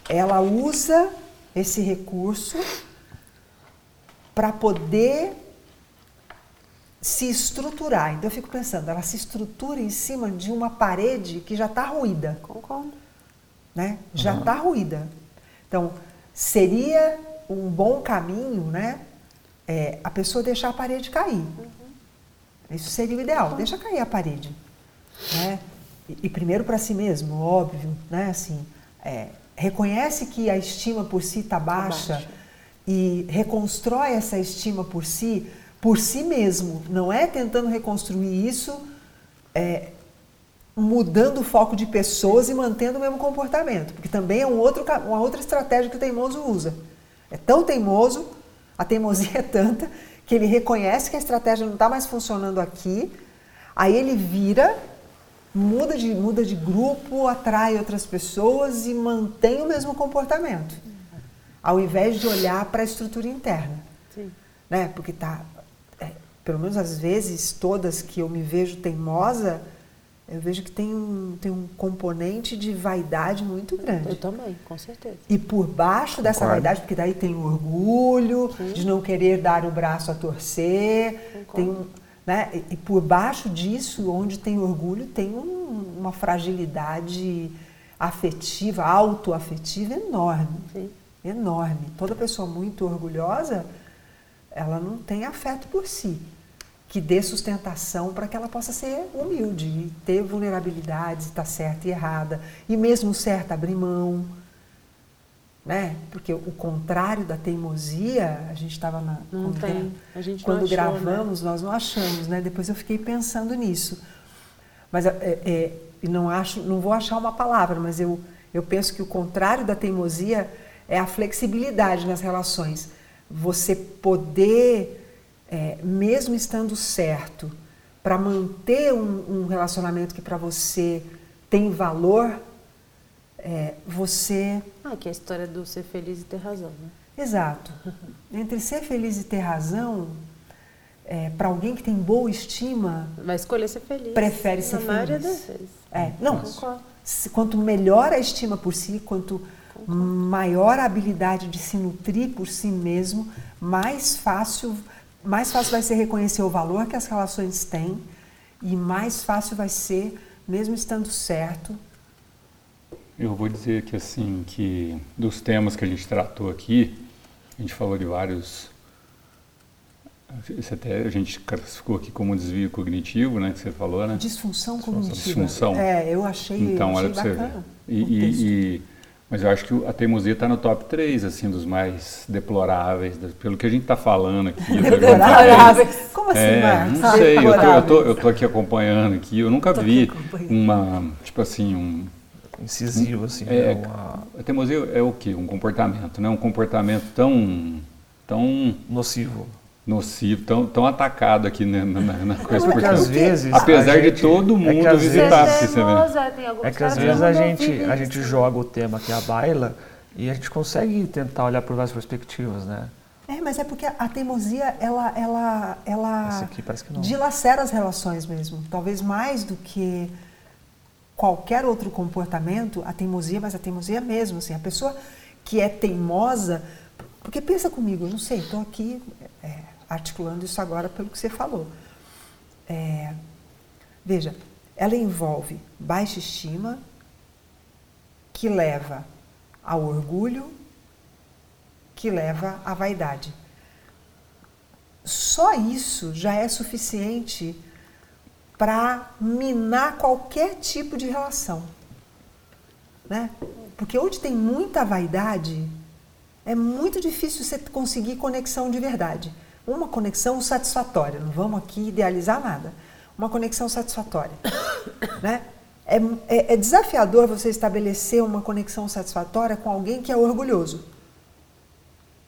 ela usa esse recurso para poder se estruturar. Então eu fico pensando, ela se estrutura em cima de uma parede que já está ruída. Concordo. Né? Já está uhum. ruída. Então, seria um bom caminho, né? É, a pessoa deixar a parede cair. Uhum. Isso seria o ideal, uhum. deixa cair a parede. Né? E, e primeiro para si mesmo, óbvio, né? Assim, é, reconhece que a estima por si está baixa, tá baixa e reconstrói essa estima por si, por si mesmo, não é tentando reconstruir isso é, mudando o foco de pessoas e mantendo o mesmo comportamento, porque também é um outro, uma outra estratégia que o teimoso usa. É tão teimoso, a teimosia é tanta, que ele reconhece que a estratégia não está mais funcionando aqui, aí ele vira, muda de, muda de grupo, atrai outras pessoas e mantém o mesmo comportamento, ao invés de olhar para a estrutura interna. Sim. Né? Porque tá, pelo menos às vezes, todas que eu me vejo teimosa, eu vejo que tem um, tem um componente de vaidade muito grande. Eu também, com certeza. E por baixo Concordo. dessa vaidade, porque daí tem o orgulho Sim. de não querer dar o braço a torcer, tem né? E, e, por baixo disso, onde tem orgulho, tem um, uma fragilidade afetiva, autoafetiva enorme. Sim. Enorme. Toda pessoa muito orgulhosa, ela não tem afeto por si que dê sustentação para que ela possa ser humilde e ter vulnerabilidades, estar tá certa e errada, e mesmo certa abrir mão. Né? Porque o contrário da teimosia, a gente estava na. Não quando, tem. A gente quando achou, né? gravamos, né? nós não achamos, né? Depois eu fiquei pensando nisso. Mas é, é, não acho, não vou achar uma palavra, mas eu, eu penso que o contrário da teimosia é a flexibilidade nas relações. Você poder é, mesmo estando certo, para manter um, um, relacionamento que para você tem valor, é, você. Ah, que é a história do ser feliz e ter razão, né? Exato. Entre ser feliz e ter razão, é, para alguém que tem boa estima. Vai escolher ser feliz. Prefere ser feliz. Na maioria das vezes. É, não. Quanto melhor a estima por si, quanto maior a habilidade de se nutrir por si mesmo, mais fácil mais fácil vai ser reconhecer o valor que as relações têm e mais fácil vai ser, mesmo estando certo. Eu vou dizer que assim, que dos temas que a gente tratou aqui, a gente falou de vários isso até a gente classificou aqui como desvio cognitivo, né, que você falou, né? Disfunção cognitiva. Disfunção. É, eu achei, então, eu achei olha bacana. Você ver. E, e, e mas eu acho que a teimosia está no top 3, assim, dos mais deploráveis, pelo que a gente está falando aqui. deploráveis? Como assim, é, Marcos? Não sei, eu tô, eu, tô, eu tô aqui acompanhando aqui, eu nunca vi uma, tipo assim, um... Incisivo, assim. É, né, uma... A teimosia é o quê? Um comportamento, né? Um comportamento tão... tão nocivo nocivo, tão, tão atacado aqui né, na, na, coisa. Porque, às vezes. Apesar de todo mundo é visitar. Vezes, você vê. É que às vezes a gente, a gente joga o tema aqui à baila e a gente consegue tentar olhar por várias perspectivas, né? É, mas é porque a teimosia, ela, ela, ela dilacera as relações mesmo. Talvez mais do que qualquer outro comportamento, a teimosia, mas a teimosia mesmo. Assim, a pessoa que é teimosa, porque pensa comigo, eu não sei, estou aqui é, articulando isso agora pelo que você falou. É, veja, ela envolve baixa estima, que leva ao orgulho, que leva à vaidade. Só isso já é suficiente para minar qualquer tipo de relação. Né? Porque onde tem muita vaidade, é muito difícil você conseguir conexão de verdade uma conexão satisfatória. Não vamos aqui idealizar nada. Uma conexão satisfatória. né? É, é, é, desafiador você estabelecer uma conexão satisfatória com alguém que é orgulhoso.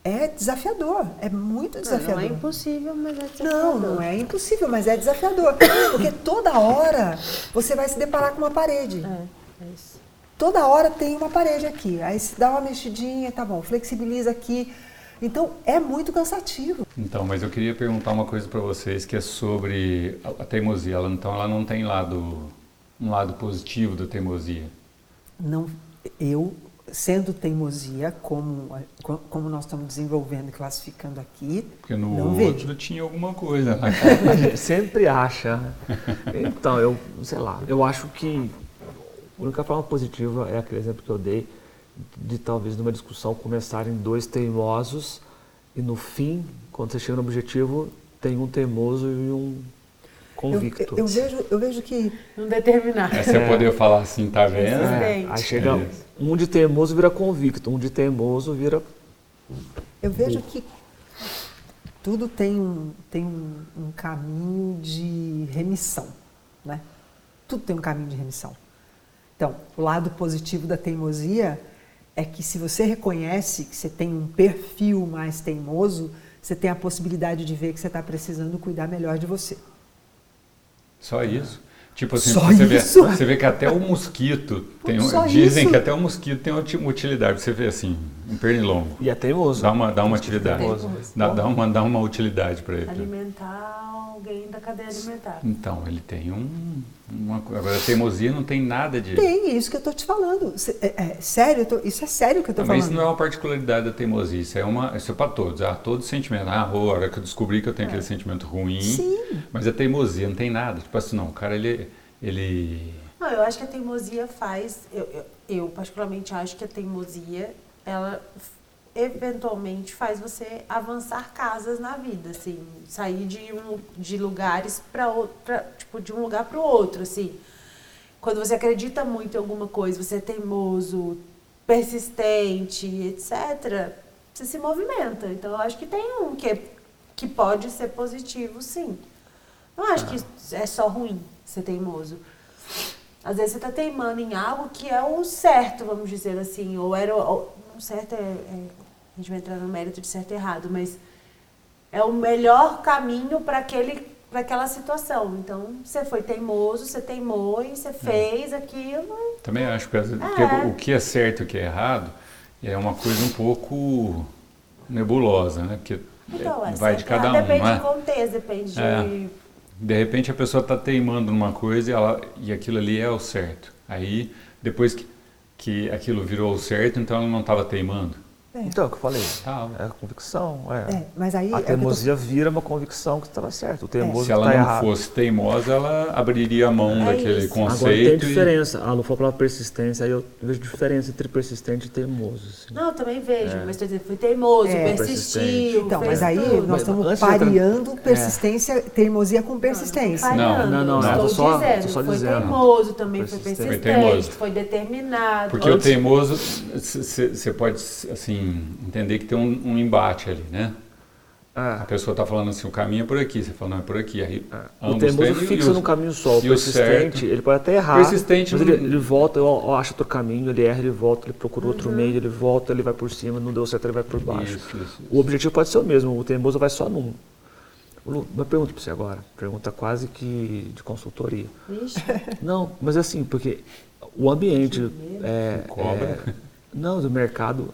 é desafiador, é muito desafiador. Não, não é impossível, mas é desafiador. Não, não é impossível, mas é desafiador. Porque toda hora você vai se deparar com uma parede. É, é isso. Toda hora tem uma parede aqui. Aí se dá uma mexidinha, tá bom, flexibiliza aqui. Então é muito cansativo. Então, mas eu queria perguntar uma coisa para vocês que é sobre a, teimosia. Ela, então, ela não tem lado um lado positivo da teimosia. Não, eu sendo teimosia, como, como nós estamos desenvolvendo e classificando aqui. Porque no não outro vejo. tinha alguma coisa. Né? A gente sempre acha. né? Então, eu, sei lá, eu acho que a única forma positiva é aquele exemplo que eu dei de talvez numa discussão começarem dois teimosos e no fim, quando você chega no objetivo, tem um teimoso e um convicto. Eu, eu, eu vejo, eu vejo que Não determinar. É você poder falar assim, tá vendo? É. É, aí chega É um de teimoso vira convicto, um de teimoso vira Eu vejo que tudo tem um, tem um, um caminho de remissão, né? Tudo tem um caminho de remissão. Então, o lado positivo da teimosia é que se você reconhece que você tem um perfil mais teimoso, você tem a possibilidade de ver que você está precisando cuidar melhor de você. Só isso. Tipo assim, Só você, isso? Vê, você vê que até o mosquito tem um- dizem isso? que até o mosquito tem uma uti- utilidade. Você vê assim, um pernilongo. e é teimoso. Dá uma, dá uma atividade. Teimoso. Dá, dá uma, dá uma utilidade para ele. Alimentar alguém da cadeia alimentar. Então, ele tem um. Uma, agora, a teimosia não tem nada de. Tem, é isso que eu estou te falando. É, é sério, eu tô- isso é sério que eu estou Mas falando. isso não é uma particularidade da teimosia, isso é, uma, isso é para todos. Ah, todo sentimento. Ah, a hora que eu descobri que eu tenho aquele sentimento ruim. Sim. Mas a teimosia não tem nada. Tipo assim, não, o cara ele. ele Não, eu acho que a teimosia faz. Eu, eu, eu, particularmente acho que a teimosia, ela eventualmente faz você avançar casas na vida, assim, sair de, um, de lugares para tipo, de um lugar para o outro, assim. Quando você acredita muito em alguma coisa, você é teimoso, persistente, etc., você se movimenta. Então, eu acho que tem um que, que pode ser positivo, sim. Não acho que é só ruim ser teimoso. Às vezes você está teimando em algo que é o certo, vamos dizer assim, ou era. Ou, não certo é, é- A gente vai entrar no mérito de certo e errado, mas é o melhor caminho para aquele para aquela situação. Então, você foi teimoso, você teimou e você fez aquilo. também acho que, É. o que é certo e o que é errado é uma coisa um pouco nebulosa, né? Porque Então, é, é vai de cada um, Depende é? de contexto, depende É. de. De repente a pessoa está teimando numa coisa e, ela, e aquilo ali é o certo. Aí, depois que, que aquilo virou o certo, então ela não estava teimando. É. Então, é o que eu falei. Tava. É a convicção. É. É, mas aí A é eu tô- teimosia vira uma convicção que estava certo. O teimoso Se ela está não errado. fosse teimosa, ela abriria a mão É daquele isso. Agora tem conceito. e- diferença. Ah, não for pela persistência, aí eu vejo diferença entre persistente e teimoso. assim. Não, eu também vejo, mas por exemplo, foi teimoso, É. persistiu. Então, mas aí tudo. nós estamos pareando persistência, teimosia com persistência. Não, não, não, não, Estou só- dizendo, tô só foi dizendo. teimoso, também foi Persistente. Foi determinado. Porque o teimoso, você pode assim entender que tem um, um embate ali, né? A É. pessoa está falando assim, o caminho é por aqui, você fala, não, é por aqui. Aí, O ambos teimoso fixa o- num caminho só. O e o persistente, certo- ele pode até errar. Persistente mas ele, não- ele volta, eu, eu acho outro caminho, ele erra, ele volta, ele procura outro Uhum. meio, ele volta, ele vai por cima, não deu certo, ele vai por baixo. Isso, isso, O objetivo pode ser o mesmo, o teimoso vai só num. Lu, Uma pergunta para você agora, pergunta quase que de consultoria. Vixe, Não, mas assim, porque o ambiente é, Cobra. é- não do mercado,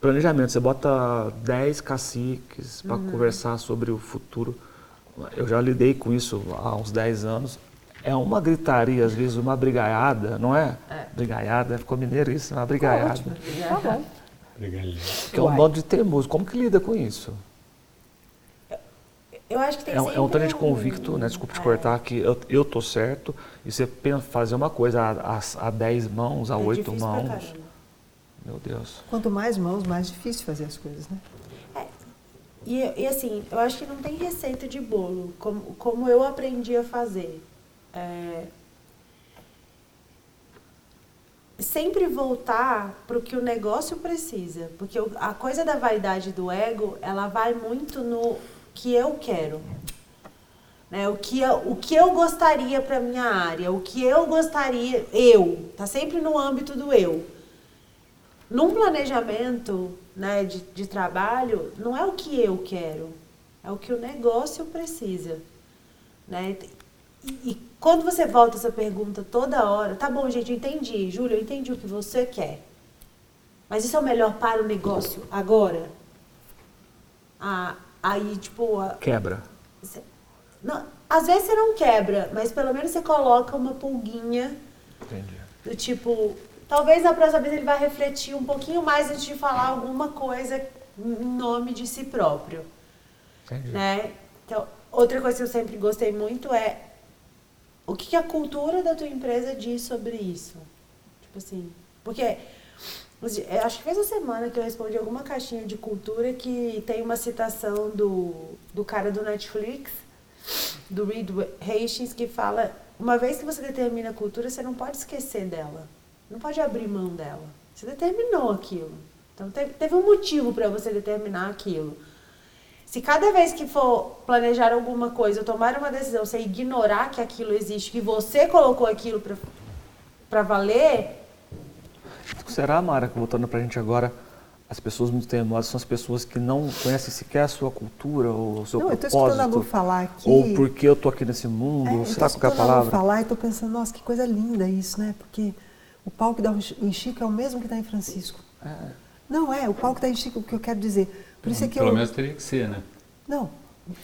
planejamento, você bota 10 caciques para conversar sobre o futuro. Eu já lidei com isso há uns 10 anos. É uma gritaria, às vezes, uma brigaiada, não é? É. Brigaiada, ficou mineiro isso, uma brigaiada. Tá bom. Brigalhão. Que é um modo de teimoso. Como que lida com isso? Eu acho que tem É, um- é um tanto de convicto, né? Desculpa te É. cortar, que eu, eu tô certo e você pensa fazer uma coisa a, a, a 10 mãos, a É 8 difícil pra mãos. Meu Deus. Quanto mais mãos, mais difícil fazer as coisas, né? E, e assim, eu acho que não tem receita de bolo, como, como eu aprendi a fazer. É, sempre voltar para o que o negócio precisa. Porque a coisa da vaidade do ego, ela vai muito no que eu quero. Né? O, que eu, o que eu gostaria para minha área, o que eu gostaria, eu. Tá sempre no âmbito do eu. Num planejamento né, de, de trabalho, não é o que eu quero, é o que o negócio precisa. Né? E, e quando você volta essa pergunta toda hora, tá bom, gente, eu entendi, Júlia, eu entendi o que você quer. Mas isso é o melhor para o negócio agora? Ah, aí, tipo. A, Quebra. Não, às vezes você não quebra, mas pelo menos você coloca uma pulguinha. Entendi. Do tipo, talvez na próxima vez ele vai refletir um pouquinho mais antes de falar alguma coisa em nome de si próprio. Entendi. Né? Então, outra coisa que eu sempre gostei muito é o que, que a cultura da tua empresa diz sobre isso. Tipo assim, porque acho que fez uma semana que eu respondi alguma caixinha de cultura que tem uma citação do, do cara do Netflix, do Reed Hastings, que fala: uma vez que você determina a cultura, você não pode esquecer dela, não pode abrir mão dela. Você determinou aquilo. Então teve, um motivo para você determinar aquilo. Se cada vez que for planejar alguma coisa, ou tomar uma decisão, você ignorar que aquilo existe, que você colocou aquilo para valer. Será, Mara, que voltando para a gente agora, as pessoas muito teimosas são as pessoas que não conhecem sequer a sua cultura ou o seu não, propósito? Eu estou escutando a Lu falar aqui. Ou porque eu estou aqui nesse mundo, é, será que é a palavra? Eu falar e estou pensando, nossa, que coisa linda isso, né? Porque o pau que dá em Chico é o mesmo que dá em Francisco. É. Não é, o pau que dá em Chico, o que eu quero dizer. Por isso é que Pelo eu, menos teria que ser, né? Não,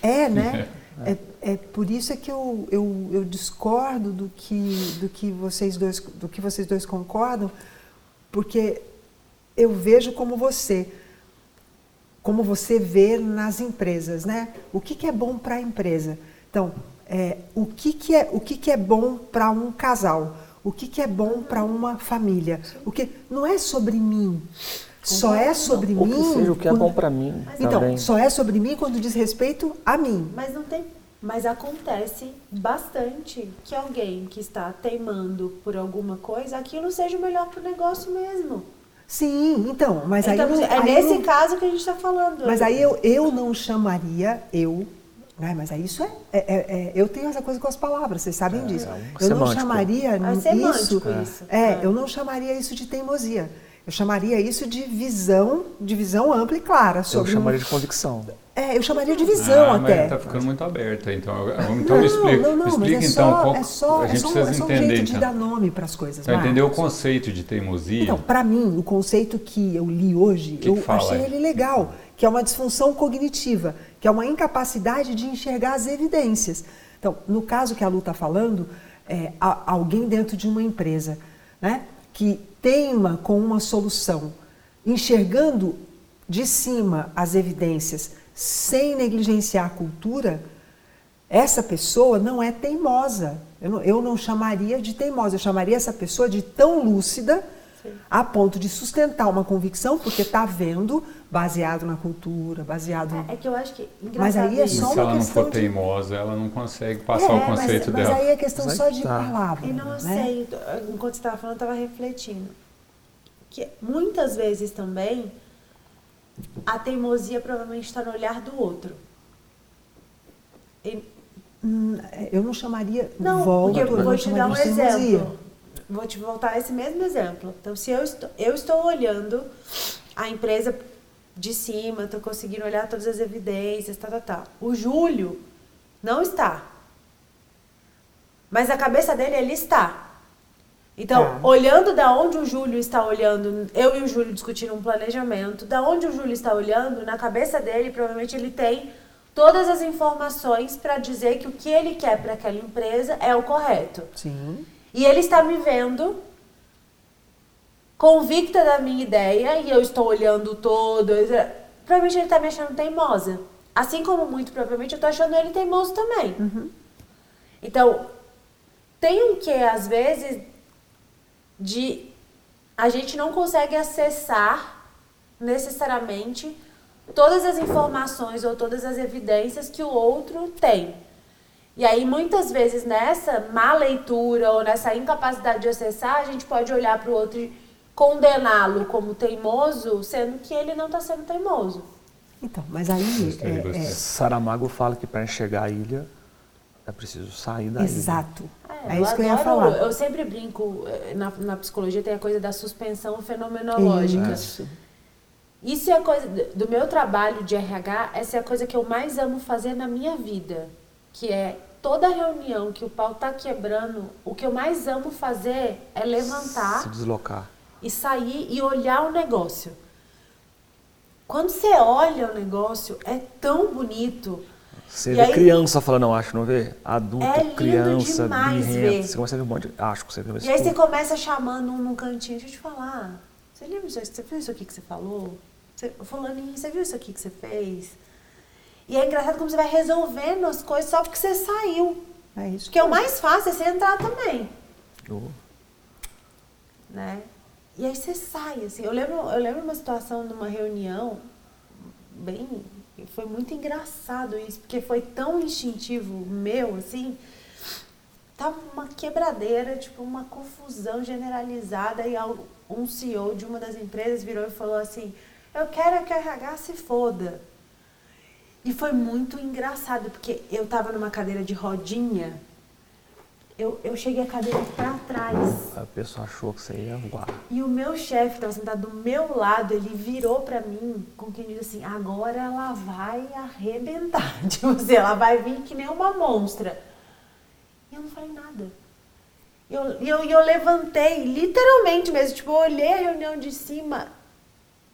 é, né? É, é por isso é que eu, eu, eu discordo do que, do, que vocês dois, do que vocês dois concordam, porque eu vejo como você, como você vê nas empresas, né? O que, que é bom para a empresa? Então, é, o, que, que, é, o que, que é bom para um casal? O que, que é bom para uma família? O que não é sobre mim. Só é sobre Ou mim. que seja o que é bom para mim Então, também. só é sobre mim quando diz respeito a mim. Mas não tem. Mas acontece bastante que alguém que está teimando por alguma coisa, aquilo seja o melhor para o negócio mesmo. Sim, então, mas então, aí, não- é aí nesse não- caso que a gente está falando. Mas aí eu, eu não chamaria, eu, né, mas aí isso é, é- é- é- eu tenho essa coisa com as palavras, vocês sabem disso. é um eu não chamaria É isso, isso. é, É. eu não chamaria isso de teimosia. Eu chamaria isso de visão, de visão ampla e clara Eu sobre. um- chamaria de convicção. É, eu chamaria de visão ah, até. mas tá ficando muito aberta, então. Então não, me explica, não, não, me mas explica é então só, qual, é só, a é gente só, precisa é só um entender jeito de então. dar nome para as coisas. Então, entender o conceito de teimosia. Então, para mim, o conceito que eu li hoje, Que eu que fala achei ele legal, que é uma disfunção cognitiva, que é uma incapacidade de enxergar as evidências. Então, no caso que a Lu está falando, é, alguém dentro de uma empresa né, que teima com uma solução, enxergando de cima as evidências sem negligenciar a cultura, essa pessoa não é teimosa. Eu não, eu não chamaria de teimosa, eu chamaria essa pessoa de tão lúcida a ponto de sustentar uma convicção, porque está vendo, baseado na cultura, baseado. É, é que eu acho que. Mas aí é engraçado só E isso. se uma ela não questão for de- teimosa, ela não consegue passar É, o conceito mas, dela. Mas aí é questão Mas só de tá. palavra. E não né? sei, enquanto você estava falando, eu estava refletindo. Que muitas vezes também a teimosia provavelmente está no olhar do outro. E- Hum, Eu não chamaria. não, volto, porque eu vou te dar um de teimosia. exemplo. Vou te voltar a esse mesmo exemplo. Então, se eu estou, eu estou olhando a empresa de cima, estou conseguindo olhar todas as evidências, tá, tá, tá. O Júlio não está. Mas a cabeça dele, ele está. Então, Tá. olhando da onde o Júlio está olhando, eu e o Júlio discutindo um planejamento, da onde o Júlio está olhando, na cabeça dele, provavelmente ele tem todas as informações para dizer que o que ele quer para aquela empresa é o correto. Sim. E ele está me vendo convicta da minha ideia e eu estou olhando todo. Provavelmente ele está me achando teimosa. Assim como muito provavelmente eu estou achando ele teimoso também. Então, tem um que às vezes de a gente não consegue acessar necessariamente todas as informações ou todas as evidências que o outro tem. E aí, muitas vezes, nessa má leitura ou nessa incapacidade de acessar, a gente pode olhar para o outro e condená-lo como teimoso, sendo que ele não está sendo teimoso. Então, mas aí. É- é- Saramago fala que para enxergar a ilha, É preciso sair daí. Exato. É, É, isso que eu ia adoro- falar. Eu sempre brinco, eh, na, na psicologia tem a coisa da suspensão fenomenológica. Isso. Isso é a coisa do meu trabalho de RH, essa é a coisa que eu mais amo fazer na minha vida, que é toda reunião que o pau tá quebrando, o que eu mais amo fazer é Se levantar deslocar. E sair e olhar o negócio. Quando você olha o negócio, é tão bonito. Você E vê aí- criança falando, não acho, não vê? Adulto, É lindo criança, demais birrento. Você começa a ver um monte de. Acho que você vê E aí você começa chamando um no cantinho, deixa eu te falar. Você lembra disso? Você viu isso aqui que você falou? Você, fulaninho, você viu isso aqui que você fez? E é engraçado como você vai resolvendo as coisas só porque você saiu. É isso. Porque o mais fácil é você entrar também, Oh, né? E aí você sai, assim. Eu lembro, eu lembro uma situação numa reunião, bem... Foi muito engraçado isso, porque foi tão instintivo meu, assim... Tava uma quebradeira, tipo, uma confusão generalizada e um CEO de uma das empresas virou e falou assim, eu quero que o RH se foda. E foi muito engraçado, porque eu tava numa cadeira de rodinha, eu, eu cheguei a cadeira pra trás. a pessoa achou que você ia voar. E o meu chefe, que estava sentado do meu lado, ele virou pra mim com quem diz assim, agora ela vai arrebentar. Tipo assim, ela vai vir que nem uma monstra. E eu não falei nada. E eu, eu, eu levantei, literalmente mesmo, tipo, eu olhei a reunião de cima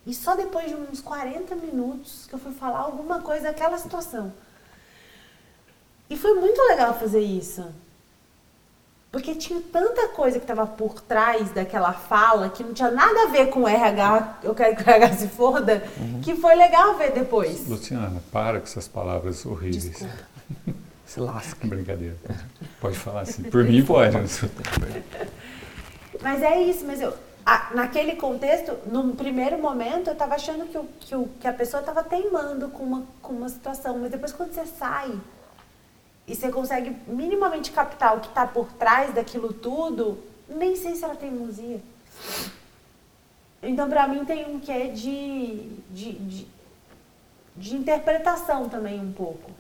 e só depois de uns 40 minutos que eu fui falar alguma coisa daquela situação. E foi muito legal fazer isso. Porque tinha tanta coisa que estava por trás daquela fala que não tinha nada a ver com o RH, eu quero que o RH se foda, que foi legal ver depois. Luciana, para com essas palavras horríveis. Desculpa. Se lasca. Brincadeira. Pode falar assim. Por mim pode. Mas é isso, mas eu, a- naquele contexto, no primeiro momento, eu tava achando que, o, que, o, que a pessoa tava teimando com uma, com uma situação, mas depois quando você sai e você consegue minimamente captar o que tá por trás daquilo tudo, nem sei se era teimosia. Então, pra mim, tem um quê de, de, de, de interpretação também, um pouco.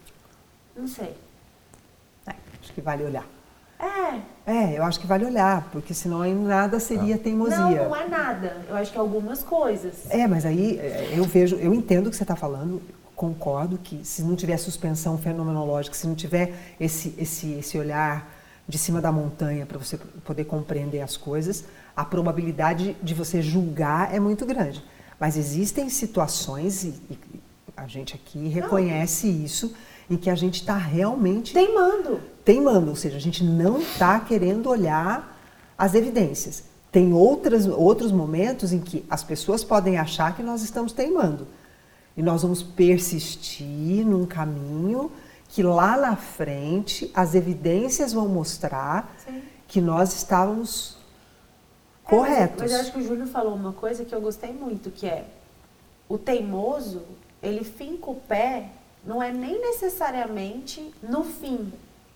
Não sei. É, acho que vale olhar. É, É, eu acho que vale olhar, porque senão aí nada seria teimosia. não, não é nada. Eu acho que algumas coisas. É, mas aí é, eu vejo, eu entendo o que você está falando, concordo que se não tiver suspensão fenomenológica, se não tiver esse, esse, esse olhar de cima da montanha para você poder compreender as coisas, a probabilidade de você julgar é muito grande. Mas existem situações, e, e a gente aqui reconhece isso, em que a gente está realmente Teimando. teimando, ou seja, a gente não está querendo olhar as evidências. Tem outras, outros momentos em que as pessoas podem achar que nós estamos teimando. E nós vamos persistir num caminho que lá na frente as evidências vão mostrar Sim. que nós estávamos É, corretos. Mas, eu acho que o Júlio falou uma coisa que eu gostei muito, que é o teimoso, ele finca o pé, não é nem necessariamente no fim,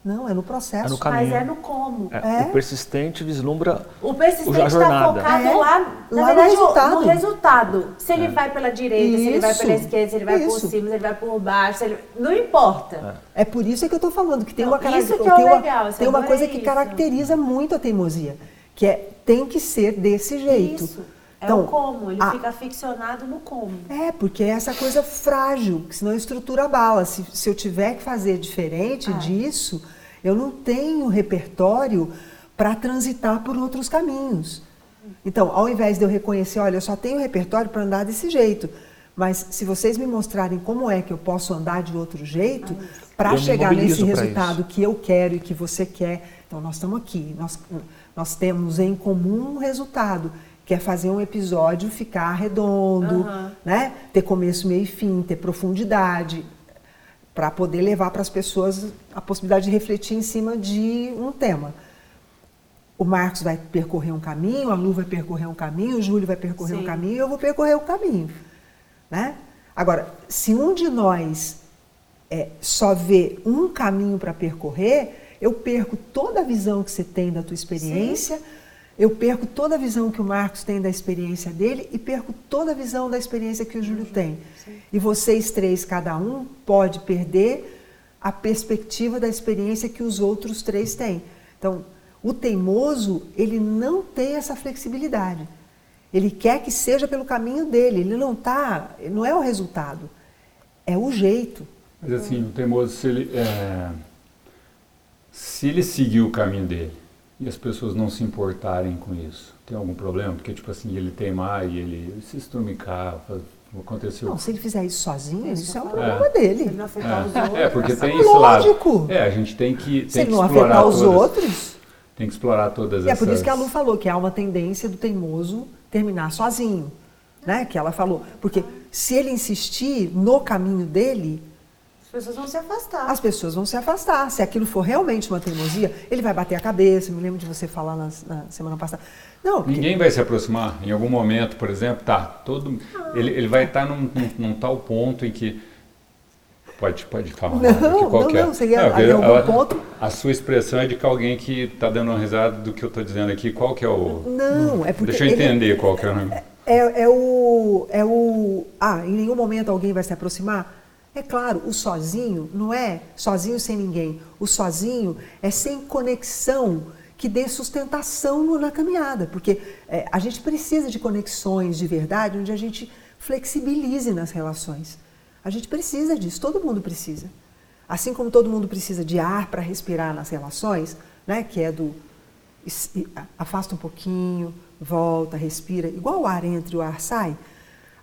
Não, é no processo. É no caminho. mas é no como. É, É. O persistente vislumbra O persistente A está jornada. focado É, lá, na lá no verdade, resultado. no resultado. Se ele vai pela direita, se ele vai Isso, pela esquerda, se ele vai por isso. cima, se ele vai por baixo, se ele... não importa. É por isso que eu estou falando, que tem Não, uma, cara- isso que é o tem uma, legal, tem uma coisa é que isso. caracteriza muito a teimosia, que é tem que ser desse jeito. Isso. É Então, o como, ele a- fica ficcionado no como. É, porque é essa coisa frágil, que senão a estrutura bala. Se, se eu tiver que fazer diferente Ah. disso, eu não tenho repertório para transitar por outros caminhos. Então, ao invés de eu reconhecer, olha, eu só tenho repertório para andar desse jeito, mas se vocês me mostrarem como é que eu posso andar de outro jeito, para Eu me chegar nesse resultado que eu quero e que você quer, então nós estamos aqui, nós, nós temos em comum um resultado, que é fazer um episódio ficar redondo, Aham. né? ter começo, meio e fim, ter profundidade, para poder levar para as pessoas a possibilidade de refletir em cima de um tema. O Marcos vai percorrer um caminho, a Lu vai percorrer um caminho, o Júlio vai percorrer um Sim. caminho e eu vou percorrer um caminho. Né? Agora, se um de nós é, só vê um caminho para percorrer, eu perco toda a visão que você tem da tua experiência, eu perco toda a visão que o Marcos tem da experiência dele e perco toda a visão da experiência que o Júlio tem. E vocês três, cada um, pode perder a perspectiva da experiência que os outros três têm. Então, o teimoso, ele não tem essa flexibilidade. Ele quer que seja pelo caminho dele, ele não tá, não é o resultado, é o jeito. Mas assim, o teimoso, se ele, é, se ele seguir o caminho dele e as pessoas não se importarem com isso, tem algum problema? Porque, tipo assim, ele teimar e ele se estrumicar, aconteceu. Não, se ele fizer isso sozinho, isso, isso é um problema é. dele. Se ele não afetar é. os outros. É, porque tem esse Lógico. lado. É, a gente tem que. Tem se ele não afetar os todas, outros. Tem que explorar todas essas. É por isso que a Lu falou que há uma tendência do teimoso terminar sozinho. Né? Que ela falou. Porque se ele insistir no caminho dele, pessoas vão se afastar. As pessoas vão se afastar. Se aquilo for realmente uma teimosia, ele vai bater a cabeça. Me lembro de você falar na, na semana passada. Não, porque... Ninguém vai se aproximar em algum momento, por exemplo, tá, todo. Ele, ele vai estar num, num, num tal ponto em que Pode, pode falar. Não, não, não, seria não, algum a, ponto. A sua expressão é de que alguém que está dando uma risada do que eu estou dizendo aqui, qual que é o. Não, é porque. Deixa eu entender ele, qual que é o. É, é o. É o. Ah, em nenhum momento alguém vai se aproximar? É claro, o sozinho não é sozinho sem ninguém. O sozinho é sem conexão que dê sustentação na caminhada, porque é, a gente precisa de conexões de verdade onde a gente flexibilize nas relações. A gente precisa disso, todo mundo precisa. Assim como todo mundo precisa de ar para respirar nas relações, né, que é do afasta um pouquinho, volta, respira, igual o ar entra e o ar sai,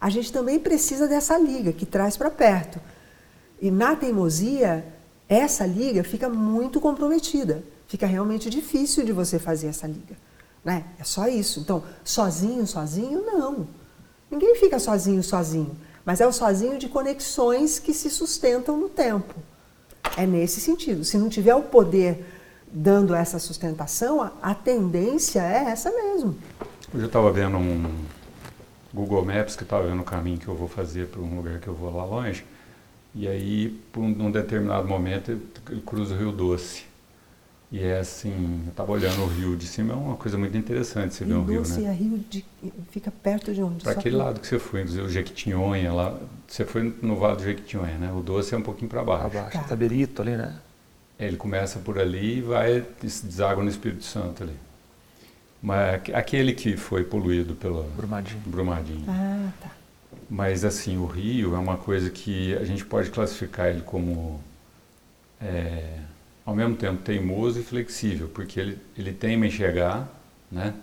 a gente também precisa dessa liga que traz para perto. E na teimosia, essa liga fica muito comprometida. Fica realmente difícil de você fazer essa liga. Né? É só isso. Então, sozinho, sozinho, não. Ninguém fica sozinho, sozinho. Mas é o sozinho de conexões que se sustentam no tempo. É nesse sentido. Se não tiver o poder dando essa sustentação, a tendência é essa mesmo. Hoje eu estava vendo um Google Maps que estava vendo o caminho que eu vou fazer para um lugar que eu vou lá longe. E aí, por um, determinado momento, ele cruza o Rio Doce. E é assim, eu estava olhando o rio de cima, é uma coisa muito interessante você ver um rio, né? É rio de, fica perto de onde? Para aquele lado que você foi, o Jequitinhonha, lá, você foi no Vale do Jequitinhonha, né? O Doce é um pouquinho para baixo. Para baixo, tá. Taberito ali, né? É, ele começa por ali e vai, deságua no Espírito Santo ali. Mas aquele que foi poluído pelo Brumadinho. Brumadinho. Ah, tá. Mas assim, o rio é uma coisa que a gente pode classificar ele como é, ao mesmo tempo teimoso e flexível, porque ele, ele teima em chegar, né?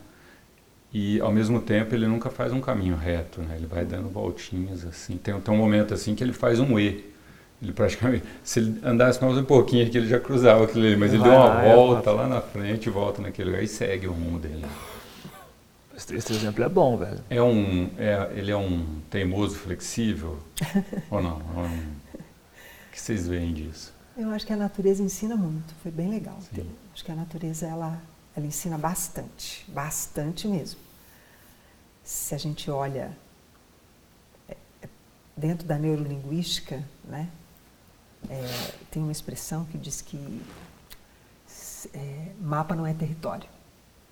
E ao mesmo tempo ele nunca faz um caminho reto, né? Ele vai dando voltinhas assim. Tem, tem um momento assim que ele faz um E. Ele praticamente, se ele andasse mais um pouquinho aqui, ele já cruzava aquilo ali, mas ele, ele deu uma volta lá na frente, volta naquele lugar e segue o rumo dele. Esse, esse exemplo é bom, velho. É um, é, ele é um teimoso flexível? ou não? É um, o que vocês veem disso? Eu acho que a natureza ensina muito, foi bem legal. Sim. Acho que a natureza ela, ela ensina bastante, bastante mesmo. Se a gente olha é, é, dentro da neurolinguística, né, é, tem uma expressão que diz que é, mapa não é território.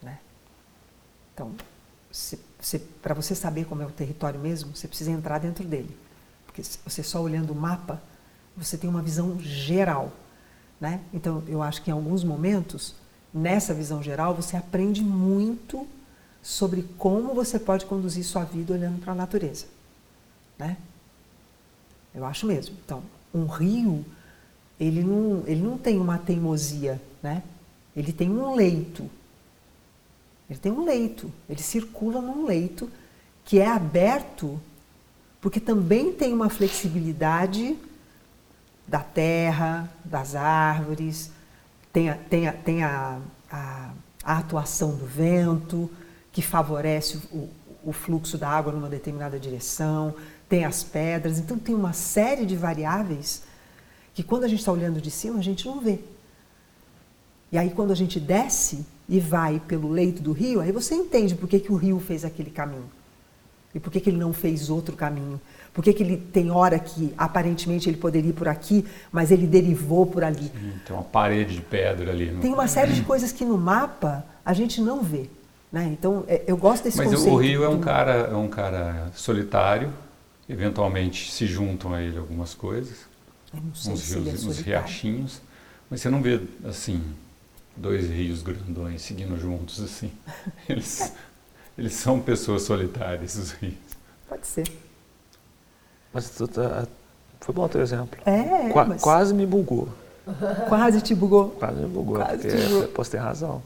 Né? Então, para você saber como é o território mesmo, você precisa entrar dentro dele. Porque você só olhando o mapa, você tem uma visão geral. Né? Então, eu acho que em alguns momentos, nessa visão geral, você aprende muito sobre como você pode conduzir sua vida olhando para a natureza. Né? Eu acho mesmo. Então, um rio, ele não, ele não tem uma teimosia, né? ele tem um leito. Ele tem um leito, ele circula num leito que é aberto, porque também tem uma flexibilidade da terra, das árvores, tem a, tem a, tem a, a, a atuação do vento, que favorece o, o fluxo da água numa determinada direção, tem as pedras, então tem uma série de variáveis que quando a gente está olhando de cima a gente não vê. E aí quando a gente desce e vai pelo leito do rio, aí você entende por que, que o rio fez aquele caminho. E por que, que ele não fez outro caminho. Por que, que ele tem hora que aparentemente ele poderia ir por aqui, mas ele derivou por ali. Sim, tem uma parede de pedra ali. No... Tem uma série de coisas que no mapa a gente não vê. Né? Então é, eu gosto desse mas conceito. Mas o rio é um, cara, é um cara solitário, eventualmente se juntam a ele algumas coisas. Uns, ele é rios, uns riachinhos, mas você não vê assim dois rios grandões seguindo juntos assim. Eles, eles são pessoas solitárias, os rios. Pode ser. Mas tu tá- foi bom o teu exemplo. É, Qua- mas Quase me bugou. quase te bugou. Quase me bugou. Quase porque te bugou. posso ter razão.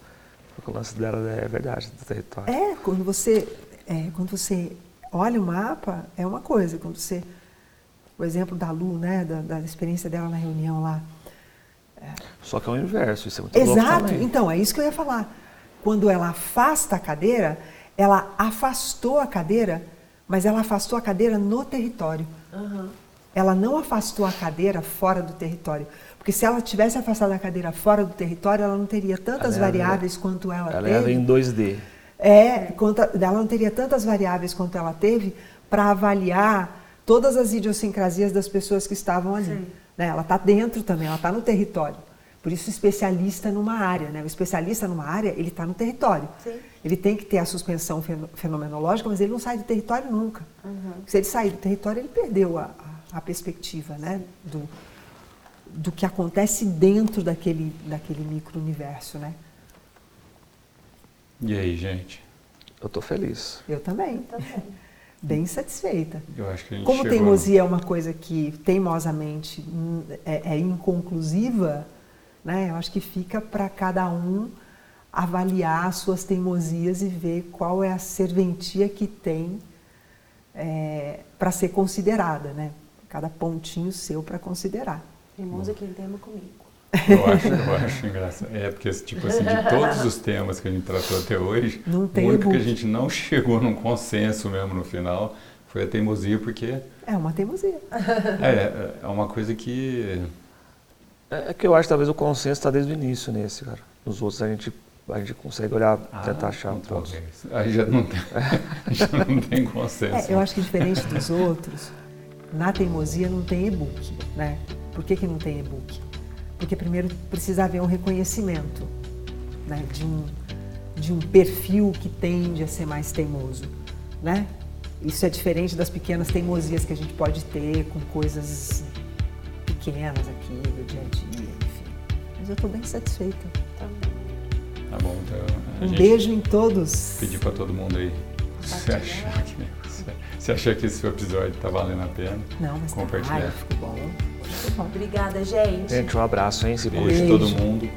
Porque o lance dela é verdade, do território. É, quando você, é, quando você olha o mapa, é uma coisa. Quando você, o exemplo da Lu, né, da, da experiência dela na reunião lá. Só que é o inverso, isso é muito Exato, então, é isso que eu ia falar. Quando ela afasta a cadeira, ela afastou a cadeira, mas ela afastou a cadeira no território. Ela não afastou a cadeira fora do território. Porque se ela tivesse afastado a cadeira fora do território, ela não teria tantas Ela variáveis quanto ela, Ela teve. era em 2D. É, quanto ela não teria tantas variáveis quanto ela teve para avaliar todas as idiosincrasias das pessoas que estavam ali. Né? Ela está dentro também, ela está no território. Por isso, especialista numa área. Né? O especialista numa área, ele está no território. Sim. Ele tem que ter a suspensão feno- fenomenológica, mas ele não sai do território nunca. Se ele sair do território, ele perdeu a, a- a perspectiva né? do, do que acontece dentro daquele, daquele micro-universo. Né? E aí, gente? Eu tô feliz. Eu também. Bem satisfeita. Eu acho que a gente Como chegou teimosia é uma coisa que teimosamente hum, é, é inconclusiva, né? Eu acho que fica para cada um avaliar as suas teimosias e ver qual é a serventia que tem para ser considerada, né? Cada pontinho seu para considerar. Teimoso quem tema comigo. Eu acho, eu acho engraçado. É porque, tipo assim, de todos os temas que a gente tratou até hoje, Não tem o único que a gente não chegou num consenso mesmo no final foi a teimosia, porque É uma teimosia. é, é uma coisa que. É é que eu acho que talvez o consenso está desde o início nesse, cara. Nos outros a gente, a gente consegue olhar, tentar achar então, pontos. talvez. Aí já não tem, já não tem consenso. É, eu acho que diferente dos outros, na teimosia não tem e-book, né? Por que, que não tem e-book? Porque primeiro precisa haver um reconhecimento né? de, um, de um perfil que tende a ser mais teimoso, né? Isso é diferente das pequenas teimosias que a gente pode ter com coisas pequenas aqui do dia a dia, enfim. Mas eu estou bem satisfeita. Tá bom, então. A Um gente beijo em todos. pedir para todo mundo aí. Se achar que, se achar que esse episódio tá valendo a pena, Não, mas tá, compartilhar. ai, ficou bom. Ficou bom. Obrigada, gente. Gente, um abraço, hein? Se Beijo cuide. a todo Beijo. mundo.